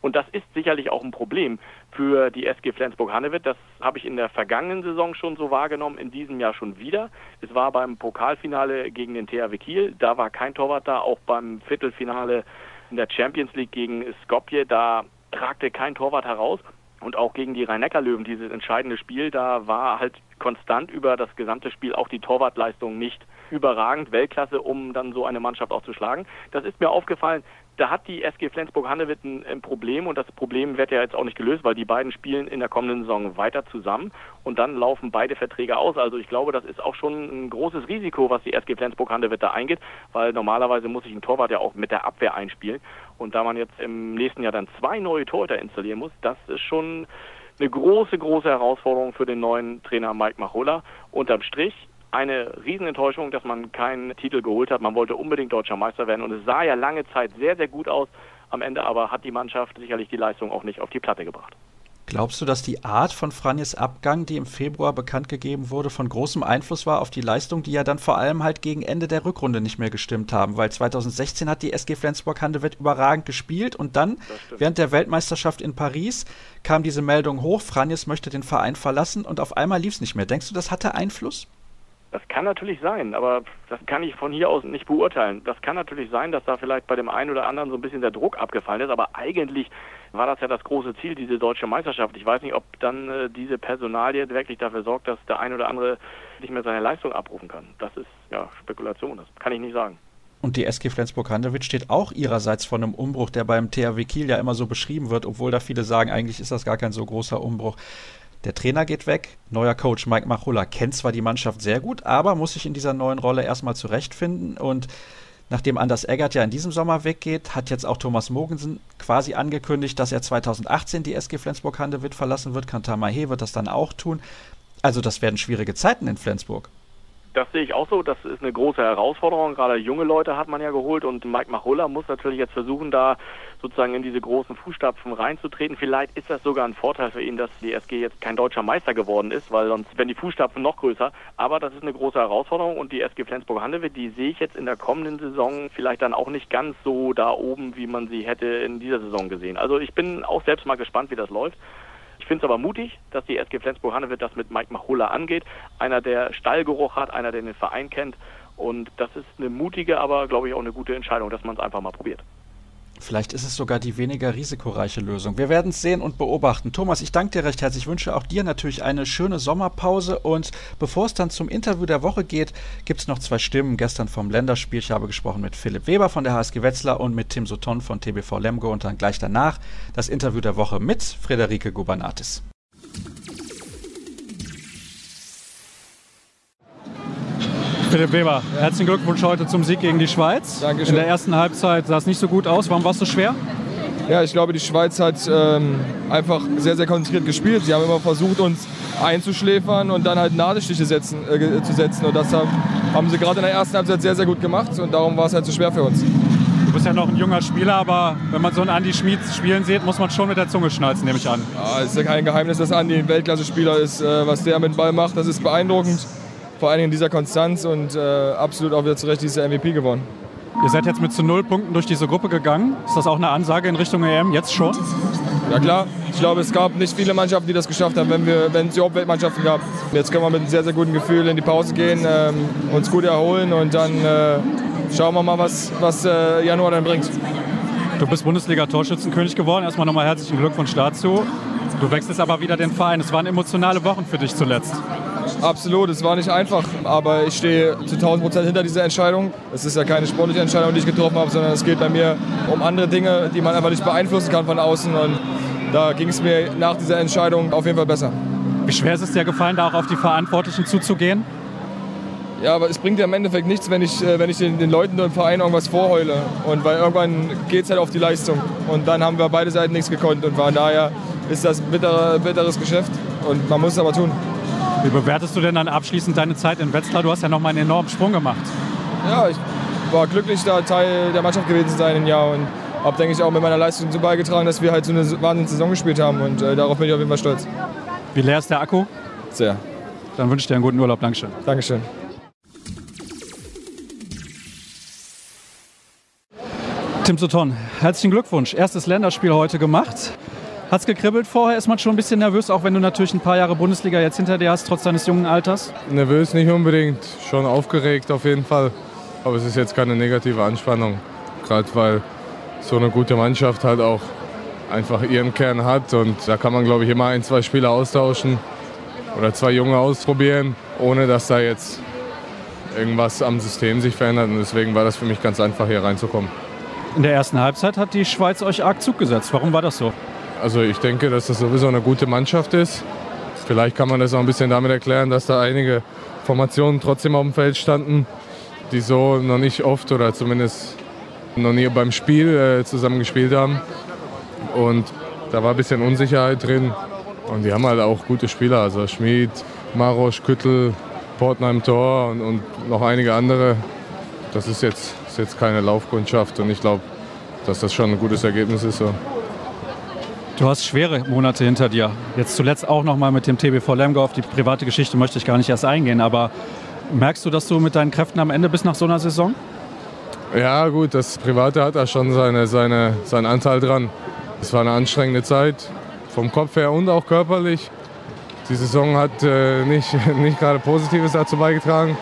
Und das ist sicherlich auch ein Problem für die SG Flensburg-Handewitt. Das habe ich in der vergangenen Saison schon so wahrgenommen, in diesem Jahr schon wieder. Es war beim Pokalfinale gegen den THW Kiel, da war kein Torwart da. Auch beim Viertelfinale in der Champions League gegen Skopje, da tragte kein Torwart heraus. Und auch gegen die Rhein-Neckar-Löwen, dieses entscheidende Spiel, da war halt konstant über das gesamte Spiel auch die Torwartleistung nicht überragend, Weltklasse, um dann so eine Mannschaft auch zu schlagen. Das ist mir aufgefallen, da hat die SG Flensburg-Handewitt ein, ein, Problem und das Problem wird ja jetzt auch nicht gelöst, weil die beiden spielen in der kommenden Saison weiter zusammen und dann laufen beide Verträge aus. Also ich glaube, das ist auch schon ein großes Risiko, was die SG Flensburg-Handewitt da eingeht, weil normalerweise muss sich ein Torwart ja auch mit der Abwehr einspielen und da man jetzt im nächsten Jahr dann zwei neue Torhüter installieren muss, das ist schon eine große, große Herausforderung für den neuen Trainer Mike Machola. Unterm Strich eine Riesenenttäuschung, dass man keinen Titel geholt hat. Man wollte unbedingt deutscher Meister werden und es sah ja lange Zeit sehr, sehr gut aus. Am Ende aber hat die Mannschaft sicherlich die Leistung auch nicht auf die Platte gebracht. Glaubst du, dass die Art von Franjes Abgang, die im Februar bekannt gegeben wurde, von großem Einfluss war auf die Leistung, die ja dann vor allem halt gegen Ende der Rückrunde nicht mehr gestimmt haben? Weil 2016 hat die SG Flensburg-Handewitt überragend gespielt und dann, während der Weltmeisterschaft in Paris, kam diese Meldung hoch, Franjes möchte den Verein verlassen und auf einmal lief es nicht mehr. Denkst du, das hatte Einfluss? Das kann natürlich sein, aber das kann ich von hier aus nicht beurteilen. Das kann natürlich sein, dass da vielleicht bei dem einen oder anderen so ein bisschen der Druck abgefallen ist, aber eigentlich war das ja das große Ziel, diese deutsche Meisterschaft. Ich weiß nicht, ob dann äh, diese Personalie wirklich dafür sorgt, dass der ein oder andere nicht mehr seine Leistung abrufen kann. Das ist ja Spekulation, das kann ich nicht sagen. Und die SG Flensburg-Handewitt steht auch ihrerseits vor einem Umbruch, der beim THW Kiel ja immer so beschrieben wird, obwohl da viele sagen, eigentlich ist das gar kein so großer Umbruch. Der Trainer geht weg, neuer Coach Mike Machulla kennt zwar die Mannschaft sehr gut, aber muss sich in dieser neuen Rolle erstmal zurechtfinden und Nachdem Anders Eggert ja in diesem Sommer weggeht, hat jetzt auch Thomas Mogensen quasi angekündigt, dass er 2018 die SG Flensburg-Handewitt verlassen wird. Kantar Mahé wird das dann auch tun. Also das werden schwierige Zeiten in Flensburg. Das sehe ich auch so. Das ist eine große Herausforderung. Gerade junge Leute hat man ja geholt und Mike Machulla muss natürlich jetzt versuchen, da sozusagen in diese großen Fußstapfen reinzutreten. Vielleicht ist das sogar ein Vorteil für ihn, dass die SG jetzt kein deutscher Meister geworden ist, weil sonst werden die Fußstapfen noch größer. Aber das ist eine große Herausforderung und die SG Flensburg-Handewitt, die sehe ich jetzt in der kommenden Saison vielleicht dann auch nicht ganz so da oben, wie man sie hätte in dieser Saison gesehen. Also ich bin auch selbst mal gespannt, wie das läuft. Ich finde es aber mutig, dass die SG Flensburg-Handewitt das mit Mike Machulla angeht. Einer, der Stallgeruch hat, einer, der den Verein kennt. Und das ist eine mutige, aber glaube ich auch eine gute Entscheidung, dass man es einfach mal probiert. Vielleicht ist es sogar die weniger risikoreiche Lösung. Wir werden es sehen und beobachten. Thomas, ich danke dir recht herzlich. Ich wünsche auch dir natürlich eine schöne Sommerpause. Und bevor es dann zum Interview der Woche geht, gibt es noch zwei Stimmen. Gestern vom Länderspiel. Ich habe gesprochen mit Philipp Weber von der HSG Wetzlar und mit Tim Sutton von TBV Lemgo. Und dann gleich danach das Interview der Woche mit Frederike Gubernatis. Philipp Weber, herzlichen Glückwunsch heute zum Sieg gegen die Schweiz. Dankeschön. In der ersten Halbzeit sah es nicht so gut aus. Warum war es so schwer? Ja, ich glaube, die Schweiz hat ähm, einfach sehr, sehr konzentriert gespielt. Sie haben immer versucht, uns einzuschläfern und dann halt Nadelstiche setzen, äh, zu setzen. Und das haben, haben sie gerade in der ersten Halbzeit sehr, sehr gut gemacht. Und darum war es halt so schwer für uns. Du bist ja noch ein junger Spieler, aber wenn man so einen Andi Schmid spielen sieht, muss man schon mit der Zunge schnalzen, nehme ich an. Ja, es ist ja kein Geheimnis, dass Andi ein Weltklasse-Spieler ist. Äh, was der mit dem Ball macht, das ist beeindruckend. Vor allem in dieser Konstanz und äh, absolut auch wieder zu Recht dieser MVP gewonnen. Ihr seid jetzt mit zu null Punkten durch diese Gruppe gegangen. Ist das auch eine Ansage in Richtung EM jetzt schon? Ja klar, ich glaube, es gab nicht viele Mannschaften, die das geschafft haben, wenn, wir, wenn es überhaupt Weltmannschaften gab. Jetzt können wir mit einem sehr, sehr guten Gefühl in die Pause gehen, ähm, uns gut erholen und dann äh, schauen wir mal, was, was äh, Januar dann bringt. Du bist Bundesliga-Torschützenkönig geworden. Erstmal nochmal herzlichen Glückwunsch dazu. Du wechselst aber wieder den Verein. Es waren emotionale Wochen für dich zuletzt. Absolut, es war nicht einfach, aber ich stehe zu 1000 Prozent hinter dieser Entscheidung. Es ist ja keine sportliche Entscheidung, die ich getroffen habe, sondern es geht bei mir um andere Dinge, die man einfach nicht beeinflussen kann von außen. Und da ging es mir nach dieser Entscheidung auf jeden Fall besser. Wie schwer ist es dir gefallen, da auch auf die Verantwortlichen zuzugehen? Ja, aber es bringt ja im Endeffekt nichts, wenn ich, äh, wenn ich den, den Leuten im Verein irgendwas vorheule. Und weil irgendwann geht es halt auf die Leistung. Und dann haben wir beide Seiten nichts gekonnt. Und von daher ist das ein bittere, bitteres Geschäft. Und man muss es aber tun. Wie bewertest du denn dann abschließend deine Zeit in Wetzlar? Du hast ja nochmal einen enormen Sprung gemacht. Ja, ich war glücklich, da Teil der Mannschaft gewesen zu sein im Jahr und habe, denke ich, auch mit meiner Leistung so beigetragen, dass wir halt so eine wahnsinnige Saison gespielt haben und äh, darauf bin ich auf jeden Fall stolz. Wie leer ist der Akku? Sehr. Dann wünsche ich dir einen guten Urlaub. Dankeschön. Dankeschön. Tim Sutton, herzlichen Glückwunsch. Erstes Länderspiel heute gemacht. Hat's gekribbelt vorher? Ist man schon ein bisschen nervös, auch wenn du natürlich ein paar Jahre Bundesliga jetzt hinter dir hast, trotz deines jungen Alters? Nervös nicht unbedingt, schon aufgeregt auf jeden Fall. Aber es ist jetzt keine negative Anspannung. Gerade weil so eine gute Mannschaft halt auch einfach ihren Kern hat. Und da kann man, glaube ich, immer ein, zwei Spieler austauschen oder zwei Junge ausprobieren, ohne dass da jetzt irgendwas am System sich verändert. Und deswegen war das für mich ganz einfach, hier reinzukommen. In der ersten Halbzeit hat die Schweiz euch arg Zug gesetzt. Warum war das so? Also ich denke, dass das sowieso eine gute Mannschaft ist. Vielleicht kann man das auch ein bisschen damit erklären, dass da einige Formationen trotzdem auf dem Feld standen, die so noch nicht oft oder zumindest noch nie beim Spiel äh, zusammen gespielt haben. Und da war ein bisschen Unsicherheit drin. Und die haben halt auch gute Spieler, also Schmid, Marosch, Küttel, Portner im Tor und, und noch einige andere. Das ist jetzt, ist jetzt keine Laufkundschaft und ich glaube, dass das schon ein gutes Ergebnis ist. So. Du hast schwere Monate hinter dir. Jetzt zuletzt auch noch mal mit dem TBV Lemgo. Auf die private Geschichte möchte ich gar nicht erst eingehen. Aber merkst du, dass du mit deinen Kräften am Ende bist nach so einer Saison? Ja gut, das Private hat da schon seine, seine, seinen Anteil dran. Es war eine anstrengende Zeit, vom Kopf her und auch körperlich. Die Saison hat äh, nicht, [laughs] nicht gerade Positives dazu beigetragen.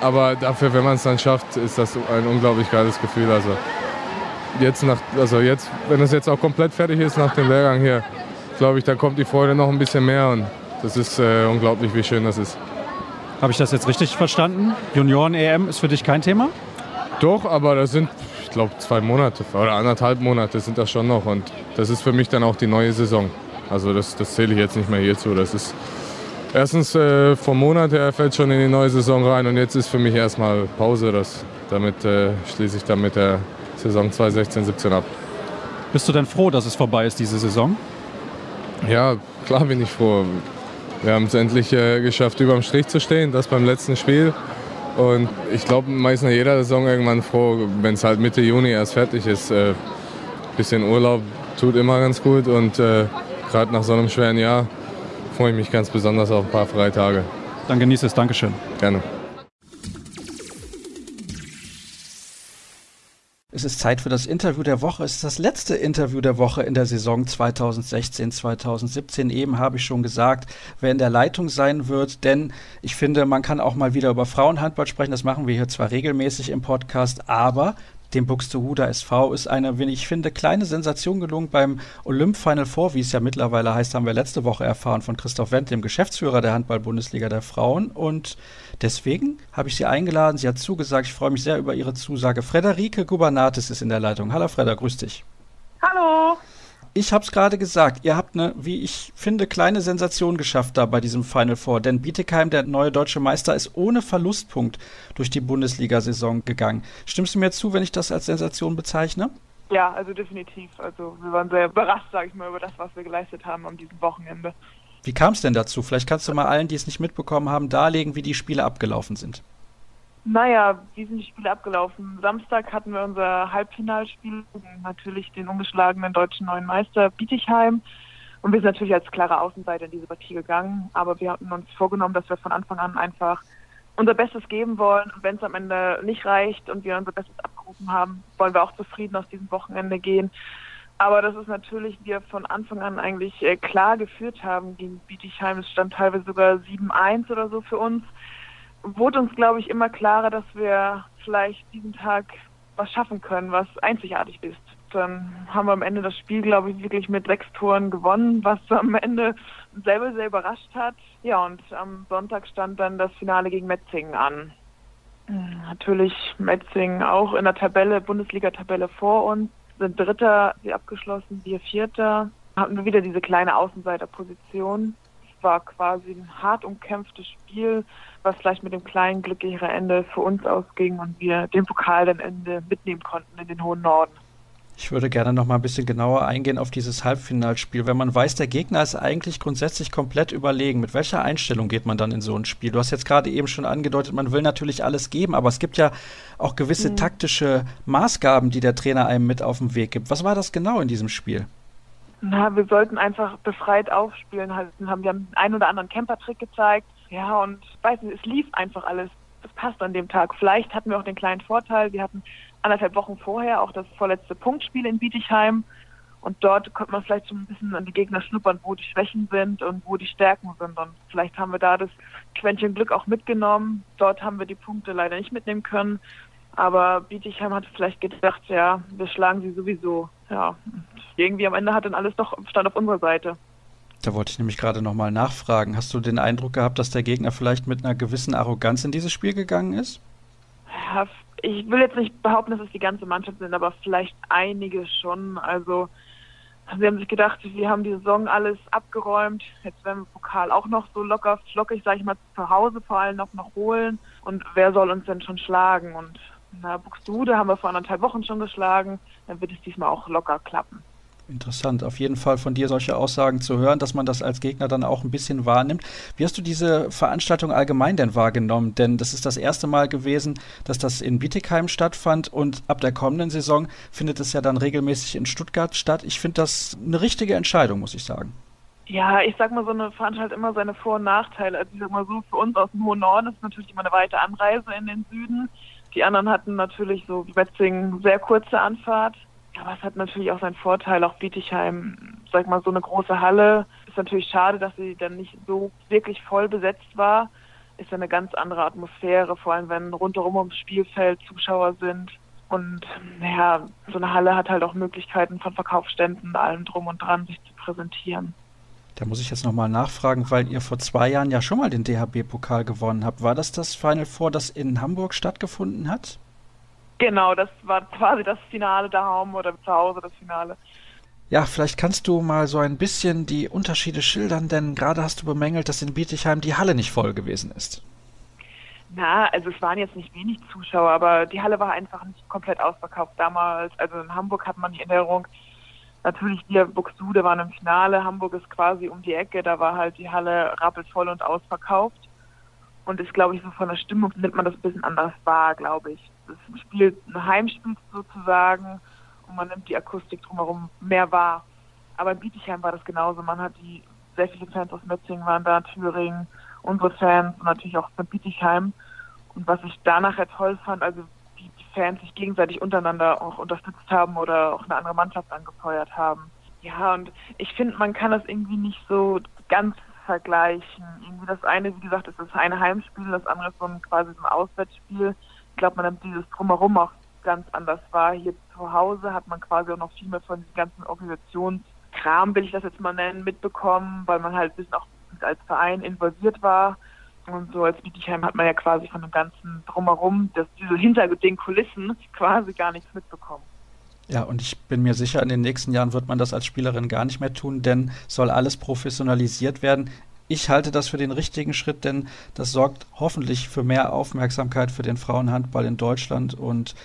Aber dafür, wenn man es dann schafft, ist das ein unglaublich geiles Gefühl. Also jetzt, nach, also jetzt, wenn es jetzt auch komplett fertig ist nach dem Lehrgang hier, glaube ich, dann kommt die Freude noch ein bisschen mehr und das ist äh, unglaublich, wie schön das ist. Habe ich das jetzt richtig verstanden? Junioren-EM ist für dich kein Thema? Doch, aber das sind, ich glaube, zwei Monate oder anderthalb Monate sind das schon noch und das ist für mich dann auch die neue Saison. Also das, das zähle ich jetzt nicht mehr hierzu. Das ist erstens äh, vom Monat her fällt schon in die neue Saison rein und jetzt ist für mich erstmal Pause. Das, damit äh, schließe ich dann mit der Saison 2016, 17 ab. Bist du denn froh, dass es vorbei ist, diese Saison? Ja, klar bin ich froh. Wir haben es endlich äh, geschafft, über dem Strich zu stehen, das beim letzten Spiel. Und ich glaube, meist nach jeder Saison irgendwann froh, wenn es halt Mitte Juni erst fertig ist. Äh, bisschen Urlaub tut immer ganz gut und äh, gerade nach so einem schweren Jahr freue ich mich ganz besonders auf ein paar Freitage. Dann genieße es. Dankeschön. Gerne. Es ist Zeit für das Interview der Woche. Es ist das letzte Interview der Woche in der Saison 2016-2017. Eben habe ich schon gesagt, wer in der Leitung sein wird, denn ich finde, man kann auch mal wieder über Frauenhandball sprechen. Das machen wir hier zwar regelmäßig im Podcast, aber dem Buxtehuder SV ist eine, wie ich finde, kleine Sensation gelungen beim Olymp Final Four, wie es ja mittlerweile heißt, haben wir letzte Woche erfahren von Christoph Wendt, dem Geschäftsführer der Handball-Bundesliga der Frauen. Und deswegen habe ich sie eingeladen. Sie hat zugesagt. Ich freue mich sehr über ihre Zusage. Frederike Gubernatis ist in der Leitung. Hallo Freda, grüß dich. Hallo. Ich habe es gerade gesagt, ihr habt eine, wie ich finde, kleine Sensation geschafft da bei diesem Final Four. Denn Bietigheim, der neue deutsche Meister, ist ohne Verlustpunkt durch die Bundesliga-Saison gegangen. Stimmst du mir zu, wenn ich das als Sensation bezeichne? Ja, also definitiv. Also wir waren sehr überrascht, sage ich mal, über das, was wir geleistet haben an diesem Wochenende. Wie kam es denn dazu? Vielleicht kannst du mal allen, die es nicht mitbekommen haben, darlegen, wie die Spiele abgelaufen sind. Naja, wie sind die Spiele abgelaufen? Samstag hatten wir unser Halbfinalspiel gegen natürlich den ungeschlagenen deutschen neuen Meister Bietigheim. Und wir sind natürlich als klare Außenseiter in diese Partie gegangen. Aber wir hatten uns vorgenommen, dass wir von Anfang an einfach unser Bestes geben wollen. Und wenn es am Ende nicht reicht und wir unser Bestes abgerufen haben, wollen wir auch zufrieden aus diesem Wochenende gehen. Aber das ist natürlich, wir von Anfang an eigentlich äh, klar geführt haben gegen Bietigheim. Es stand teilweise sogar 7-1 oder so für uns wurde uns, glaube ich, immer klarer, dass wir vielleicht diesen Tag was schaffen können, was einzigartig ist. Dann haben wir am Ende das Spiel, glaube ich, wirklich mit sechs Toren gewonnen, was am Ende selber sehr überrascht hat. Ja, und am Sonntag stand dann das Finale gegen Metzingen an. Natürlich Metzingen auch in der Tabelle, Bundesliga-Tabelle vor uns, sind Dritter, sie abgeschlossen, wir Vierter. Hatten wir wieder diese kleine Außenseiterposition war quasi ein hart umkämpftes Spiel, was vielleicht mit dem kleinen glücklicheren Ende für uns ausging und wir den Pokal dann Ende mitnehmen konnten in den hohen Norden. Ich würde gerne noch mal ein bisschen genauer eingehen auf dieses Halbfinalspiel. Wenn man weiß, der Gegner ist eigentlich grundsätzlich komplett überlegen, mit welcher Einstellung geht man dann in so ein Spiel? Du hast jetzt gerade eben schon angedeutet, man will natürlich alles geben, aber es gibt ja auch gewisse mhm. taktische Maßgaben, die der Trainer einem mit auf den Weg gibt. Was war das genau in diesem Spiel? Na, wir sollten einfach befreit aufspielen. Haben wir haben einen oder anderen Camper-Trick gezeigt. Ja, und weiß nicht, es lief einfach alles. Das passt an dem Tag. Vielleicht hatten wir auch den kleinen Vorteil. Wir hatten anderthalb Wochen vorher auch das vorletzte Punktspiel in Bietigheim. Und dort konnte man vielleicht so ein bisschen an die Gegner schnuppern, wo die Schwächen sind und wo die Stärken sind. Und vielleicht haben wir da das Quäntchen Glück auch mitgenommen. Dort haben wir die Punkte leider nicht mitnehmen können. Aber Bietigheim hat vielleicht gedacht, ja, wir schlagen sie sowieso. Ja, irgendwie am Ende hat dann alles doch stand auf unserer Seite. Da wollte ich nämlich gerade nochmal nachfragen. Hast du den Eindruck gehabt, dass der Gegner vielleicht mit einer gewissen Arroganz in dieses Spiel gegangen ist? Ich will jetzt nicht behaupten, dass es die ganze Mannschaft sind, aber vielleicht einige schon. Also sie haben sich gedacht, wir haben die Saison alles abgeräumt. Jetzt werden wir Pokal auch noch so locker, flockig, sage ich mal, zu Hause vor allem noch, noch holen. Und wer soll uns denn schon schlagen? Und na, Buxtehude haben wir vor anderthalb Wochen schon geschlagen, dann wird es diesmal auch locker klappen. Interessant, auf jeden Fall von dir solche Aussagen zu hören, dass man das als Gegner dann auch ein bisschen wahrnimmt. Wie hast du diese Veranstaltung allgemein denn wahrgenommen? Denn das ist das erste Mal gewesen, dass das in Bietigheim stattfand und ab der kommenden Saison findet es ja dann regelmäßig in Stuttgart statt. Ich finde das eine richtige Entscheidung, muss ich sagen. Ja, ich sag mal, so eine Veranstaltung hat immer seine Vor- und Nachteile. Also ich sag mal so, für uns aus dem hohen Norden ist natürlich immer eine weite Anreise in den Süden. Die anderen hatten natürlich so wie Wetzingen sehr kurze Anfahrt. Aber es hat natürlich auch seinen Vorteil, auch Bietigheim, sag mal, so eine große Halle. Ist natürlich schade, dass sie dann nicht so wirklich voll besetzt war. Ist ja eine ganz andere Atmosphäre, vor allem wenn rundherum ums Spielfeld Zuschauer sind. Und ja, so eine Halle hat halt auch Möglichkeiten von Verkaufsständen, allem drum und dran, sich zu präsentieren. Da muss ich jetzt nochmal nachfragen, weil ihr vor zwei Jahren ja schon mal den DHB-Pokal gewonnen habt. War das das Final Four, das in Hamburg stattgefunden hat? Genau, das war quasi das Finale daheim oder zu Hause das Finale. Ja, vielleicht kannst du mal so ein bisschen die Unterschiede schildern, denn gerade hast du bemängelt, dass in Bietigheim die Halle nicht voll gewesen ist. Na, also es waren jetzt nicht wenig Zuschauer, aber die Halle war einfach nicht komplett ausverkauft damals. Also in Hamburg hat man die Erinnerung, natürlich wir Buxtehude waren im Finale, Hamburg ist quasi um die Ecke, da war halt die Halle rappelvoll und ausverkauft. Und ich glaube, ich so von der Stimmung nimmt man das ein bisschen anders wahr, glaube ich. Das Spiel, ein Heimspiel sozusagen und man nimmt die Akustik drumherum mehr wahr. Aber in Bietigheim war das genauso. Man hat die, sehr viele Fans aus Metzingen waren da, Thüringen, unsere Fans und natürlich auch von Bietigheim. Und was ich danach ja toll fand, also die, die Fans sich gegenseitig untereinander auch unterstützt haben oder auch eine andere Mannschaft angefeuert haben. Ja, und ich finde, man kann das irgendwie nicht so ganz vergleichen. Irgendwie das eine, wie gesagt, ist das eine Heimspiel, das andere ist so ein quasi so ein Auswärtsspiel. Ich glaube, man nimmt dieses Drumherum auch ganz anders wahr. Hier zu Hause hat man quasi auch noch viel mehr von diesem ganzen Organisationskram, will ich das jetzt mal nennen, mitbekommen, weil man halt ein bisschen auch als Verein involviert war. Und so als Bietigheim hat man ja quasi von dem ganzen Drumherum, das, diese hinter den Kulissen quasi gar nichts mitbekommen. Ja, und ich bin mir sicher, in den nächsten Jahren wird man das als Spielerin gar nicht mehr tun, denn soll alles professionalisiert werden. Ich halte das für den richtigen Schritt, denn das sorgt hoffentlich für mehr Aufmerksamkeit für den Frauenhandball in Deutschland und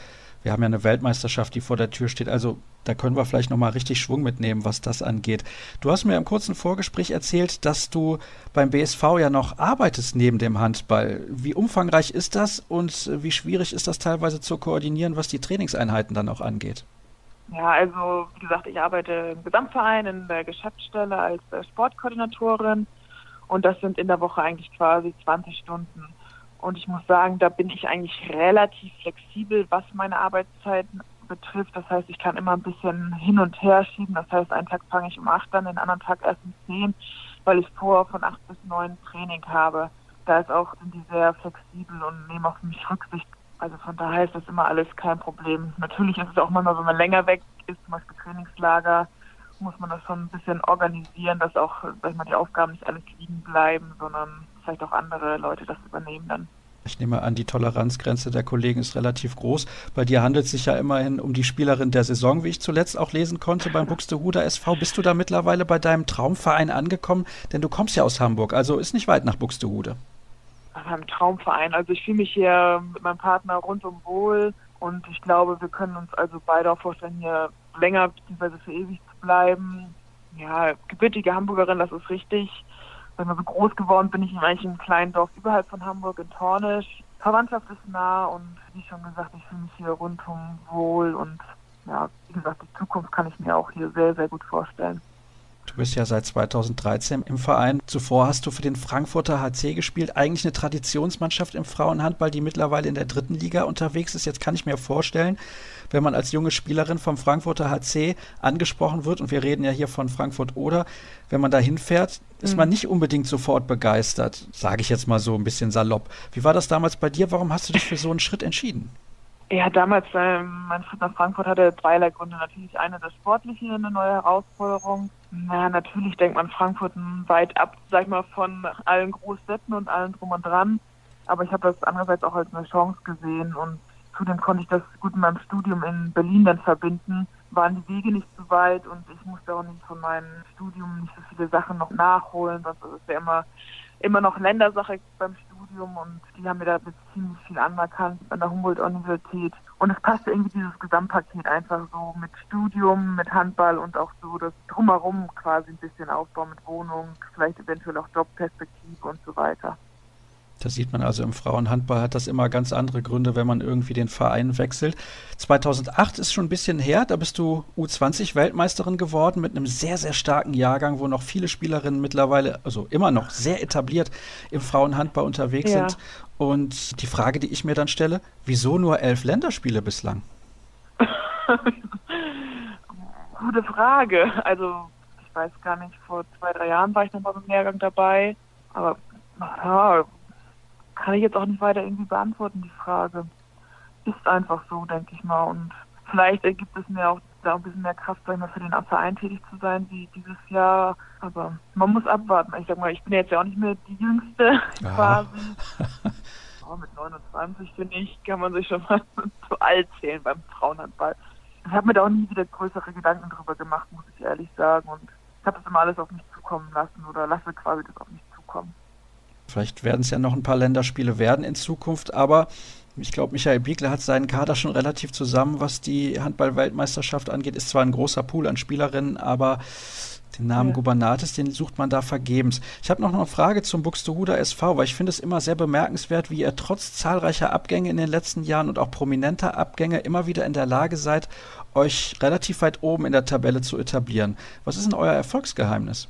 wir haben ja eine Weltmeisterschaft, die vor der Tür steht. Also da können wir vielleicht nochmal richtig Schwung mitnehmen, was das angeht. Du hast mir im kurzen Vorgespräch erzählt, dass du beim BSV ja noch arbeitest neben dem Handball. Wie umfangreich ist das und wie schwierig ist das teilweise zu koordinieren, was die Trainingseinheiten dann auch angeht? Ja, also wie gesagt, ich arbeite im Gesamtverein in der Geschäftsstelle als äh, Sportkoordinatorin und das sind in der Woche eigentlich quasi 20 Stunden. Und ich muss sagen, da bin ich eigentlich relativ flexibel, was meine Arbeitszeiten betrifft. Das heißt, ich kann immer ein bisschen hin und her schieben. Das heißt, einen Tag fange ich um 8 an, den anderen Tag erst um 10, weil ich vor von 8 bis 9 Training habe. Da ist auch, sind die sehr flexibel und nehmen auf mich Rücksicht. Also von daher ist das immer alles kein Problem. Natürlich ist es auch manchmal, wenn man länger weg ist, zum Beispiel Trainingslager, muss man das schon ein bisschen organisieren, dass auch, sag ich mal, die Aufgaben nicht alles liegen bleiben, sondern vielleicht auch andere Leute das übernehmen dann. Ich nehme an, die Toleranzgrenze der Kollegen ist relativ groß. Bei dir handelt es sich ja immerhin um die Spielerin der Saison, wie ich zuletzt auch lesen konnte beim Buxtehuder SV. Bist du da mittlerweile bei deinem Traumverein angekommen? Denn du kommst ja aus Hamburg, also ist nicht weit nach Buxtehude. Beim Traumverein. Also ich fühle mich hier mit meinem Partner rundum wohl und ich glaube, wir können uns also beide auch vorstellen, hier länger bzw. für ewig zu bleiben. Ja, gebürtige Hamburgerin, das ist richtig wenn man so groß geworden bin ich in einem kleinen Dorf überhalb von Hamburg in Tornisch. Verwandtschaft ist nah und wie schon gesagt, ich fühle mich hier rundum wohl und ja, wie gesagt, die Zukunft kann ich mir auch hier sehr, sehr gut vorstellen. Du bist ja seit 2013 im Verein. Zuvor hast du für den Frankfurter HC gespielt. Eigentlich eine Traditionsmannschaft im Frauenhandball, die mittlerweile in der dritten Liga unterwegs ist. Jetzt kann ich mir vorstellen, wenn man als junge Spielerin vom Frankfurter HC angesprochen wird, und wir reden ja hier von Frankfurt oder, wenn man da hinfährt, ist mhm. man nicht unbedingt sofort begeistert, sage ich jetzt mal so ein bisschen salopp. Wie war das damals bei dir? Warum hast du dich für so einen Schritt entschieden? Ja, damals, ähm, mein Schritt nach Frankfurt hatte zweierlei Gründe. Natürlich eine das Sportliche, eine neue Herausforderung. Na, natürlich denkt man Frankfurt weit ab, sag ich mal, von allen Großstädten und allen drum und dran. Aber ich habe das andererseits auch als eine Chance gesehen und zudem konnte ich das gut mit meinem Studium in Berlin dann verbinden. Waren die Wege nicht so weit und ich musste auch nicht von meinem Studium nicht so viele Sachen noch nachholen. Das ist ja immer, immer noch Ländersache beim Studium und die haben mir da ziemlich viel anerkannt an der Humboldt-Universität. Und es passte irgendwie dieses Gesamtpaket einfach so mit Studium, mit Handball und auch so das Drumherum quasi ein bisschen Aufbau mit Wohnung, vielleicht eventuell auch Jobperspektive und so weiter. Da sieht man also im Frauenhandball hat das immer ganz andere Gründe, wenn man irgendwie den Verein wechselt. 2008 ist schon ein bisschen her, da bist du U20 Weltmeisterin geworden mit einem sehr, sehr starken Jahrgang, wo noch viele Spielerinnen mittlerweile, also immer noch sehr etabliert im Frauenhandball unterwegs ja. sind. Und die Frage, die ich mir dann stelle, wieso nur elf Länderspiele bislang? [laughs] Gute Frage. Also ich weiß gar nicht, vor zwei, drei Jahren war ich noch mal im Lehrgang dabei. Aber ja, kann ich jetzt auch nicht weiter irgendwie beantworten, die Frage. Ist einfach so, denke ich mal. Und vielleicht ergibt es mir auch da ein bisschen mehr Kraft, sag ich mal, für den Verein tätig zu sein wie dieses Jahr. Aber man muss abwarten. Ich sag mal, ich bin jetzt ja auch nicht mehr die Jüngste [laughs] quasi. [laughs] Aber mit 29, finde ich, kann man sich schon mal [laughs] zu alt zählen beim Frauenhandball. Ich habe mir da auch nie wieder größere Gedanken drüber gemacht, muss ich ehrlich sagen. Und ich habe das immer alles auf mich zukommen lassen oder lasse quasi das auf mich zukommen. Vielleicht werden es ja noch ein paar Länderspiele werden in Zukunft, aber ich glaube, Michael Biegler hat seinen Kader schon relativ zusammen, was die Handball-Weltmeisterschaft angeht. Ist zwar ein großer Pool an Spielerinnen, aber Den Namen ja. Gubernatis, den sucht man da vergebens. Ich habe noch eine Frage zum Buxtehuder SV, weil ich finde es immer sehr bemerkenswert, wie ihr trotz zahlreicher Abgänge in den letzten Jahren und auch prominenter Abgänge immer wieder in der Lage seid, euch relativ weit oben in der Tabelle zu etablieren. Was ist denn euer Erfolgsgeheimnis?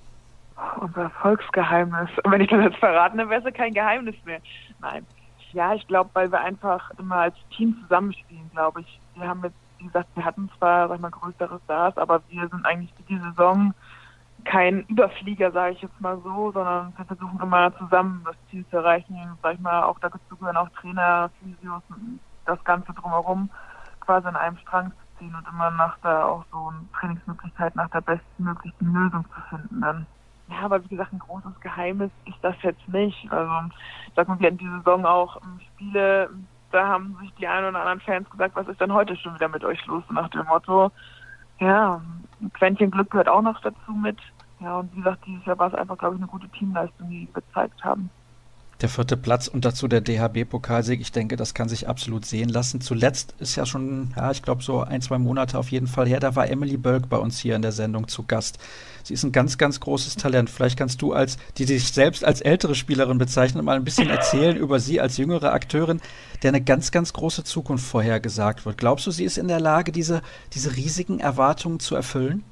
Unser Erfolgsgeheimnis. Und wenn ich das jetzt verraten, dann wäre es kein Geheimnis mehr. Nein. Ja, ich glaube, weil wir einfach immer als Team zusammenspielen, glaube ich. Wir haben jetzt, wie gesagt, wir hatten zwar, sag ich mal, größere Stars, aber wir sind eigentlich für die Saison kein Überflieger, sage ich jetzt mal so, sondern wir versuchen immer zusammen das Ziel zu erreichen. Sag ich mal, auch dazu gehören auch Trainer, Physios und das Ganze drumherum quasi an einem Strang zu ziehen und immer nach der auch so eine Trainingsmöglichkeit nach der bestmöglichen Lösung zu finden dann. Ja, aber wie gesagt, ein großes Geheimnis ist das jetzt nicht. Also, sag mal, wir hatten die Saison auch Spiele, da haben sich die ein oder anderen Fans gesagt, was ist denn heute schon wieder mit euch los? Nach dem Motto, ja, ein Quäntchen Glück gehört auch noch dazu mit. Ja, und wie gesagt, dieses Jahr war es einfach, glaube ich, eine gute Teamleistung, die wir gezeigt haben. Der vierte Platz und dazu der DHB-Pokalsieg, ich denke, das kann sich absolut sehen lassen. Zuletzt ist ja schon, ja, ich glaube, so ein, zwei Monate auf jeden Fall her, da war Emily Bölk bei uns hier in der Sendung zu Gast. Sie ist ein ganz, ganz großes Talent. Vielleicht kannst du als, die sich selbst als ältere Spielerin bezeichnet, mal ein bisschen erzählen über sie als jüngere Akteurin, der eine ganz, ganz große Zukunft vorhergesagt wird. Glaubst du, sie ist in der Lage, diese, diese riesigen Erwartungen zu erfüllen?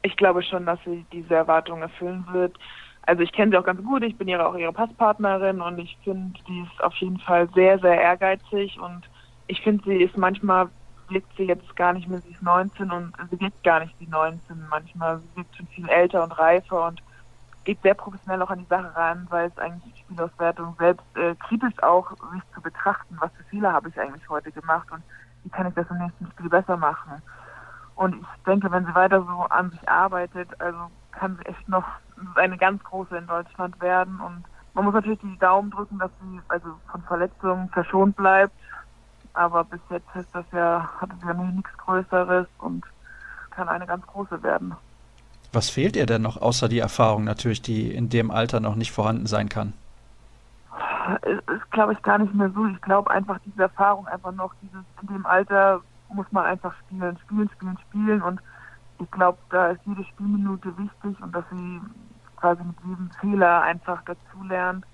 Ich glaube schon, dass sie diese Erwartungen erfüllen wird also ich kenne sie auch ganz gut, ich bin ihre auch ihre Passpartnerin und ich finde, die ist auf jeden Fall sehr, sehr ehrgeizig und ich finde, sie ist manchmal wirkt sie jetzt gar nicht mehr, sie ist 19 und sie wirkt gar nicht wie 19 manchmal. Sie wirkt schon viel älter und reifer und geht sehr professionell auch an die Sache ran, weil es eigentlich die Spielauswertung selbst äh, kritisch auch sich zu betrachten, was für Fehler habe ich eigentlich heute gemacht und wie kann ich das im nächsten Spiel besser machen. Und ich denke, wenn sie weiter so an sich arbeitet, also kann sie echt noch eine ganz große in Deutschland werden. Und man muss natürlich die Daumen drücken, dass sie also von Verletzungen verschont bleibt. Aber bis jetzt ist das ja, hatte sie ja nichts Größeres und kann eine ganz große werden. Was fehlt ihr denn noch, außer die Erfahrung natürlich, die in dem Alter noch nicht vorhanden sein kann? Es ist, glaube ich, gar nicht mehr so. Ich glaube einfach, diese Erfahrung einfach noch, dieses in dem Alter muss man einfach spielen, spielen, spielen, spielen und ich glaube, da ist jede Spielminute wichtig und dass sie quasi mit jedem Fehler einfach dazulernt,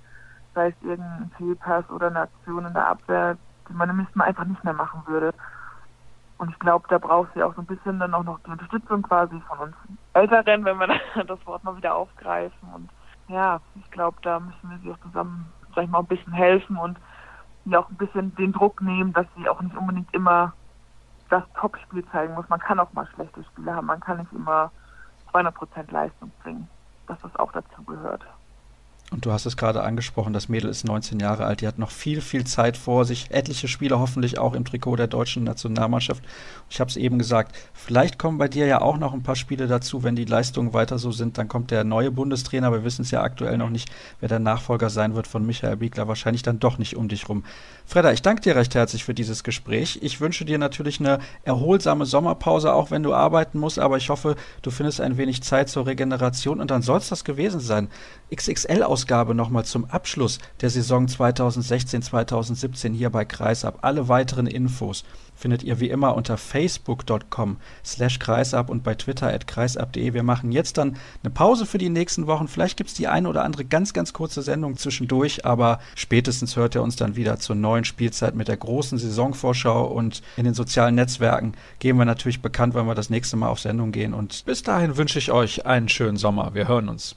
sei es irgendein Fehlpass oder eine Aktion in der Abwehr, die man im nächsten Mal einfach nicht mehr machen würde. Und ich glaube, da braucht sie auch so ein bisschen dann auch noch die Unterstützung quasi von uns Älteren, wenn wir [laughs] das Wort mal wieder aufgreifen. Und ja, ich glaube, da müssen wir sie auch zusammen, sag ich mal, ein bisschen helfen und ihr auch ein bisschen den Druck nehmen, dass sie auch nicht unbedingt immer das Top-Spiel zeigen muss. Man kann auch mal schlechte Spiele haben. Man kann nicht immer 200% Leistung bringen. Dass das auch dazu gehört. Und du hast es gerade angesprochen, das Mädel ist 19 Jahre alt, die hat noch viel, viel Zeit vor sich, etliche Spiele hoffentlich auch im Trikot der deutschen Nationalmannschaft. Ich habe es eben gesagt, vielleicht kommen bei dir ja auch noch ein paar Spiele dazu, wenn die Leistungen weiter so sind, dann kommt der neue Bundestrainer, wir wissen es ja aktuell noch nicht, wer der Nachfolger sein wird von Michael Biegler, wahrscheinlich dann doch nicht um dich rum. Fredda, ich danke dir recht herzlich für dieses Gespräch. Ich wünsche dir natürlich eine erholsame Sommerpause, auch wenn du arbeiten musst, aber ich hoffe, du findest ein wenig Zeit zur Regeneration und dann soll es das gewesen sein. XXL aus Ausgabe nochmal zum Abschluss der Saison 2016-2017 hier bei Kreisab. Alle weiteren Infos findet ihr wie immer unter facebook.com slash kreisab und bei twitter at kreisab.de. Wir machen jetzt dann eine Pause für die nächsten Wochen. Vielleicht gibt es die eine oder andere ganz, ganz kurze Sendung zwischendurch, aber spätestens hört ihr uns dann wieder zur neuen Spielzeit mit der großen Saisonvorschau und in den sozialen Netzwerken geben wir natürlich bekannt, wenn wir das nächste Mal auf Sendung gehen. Und bis dahin wünsche ich euch einen schönen Sommer. Wir hören uns.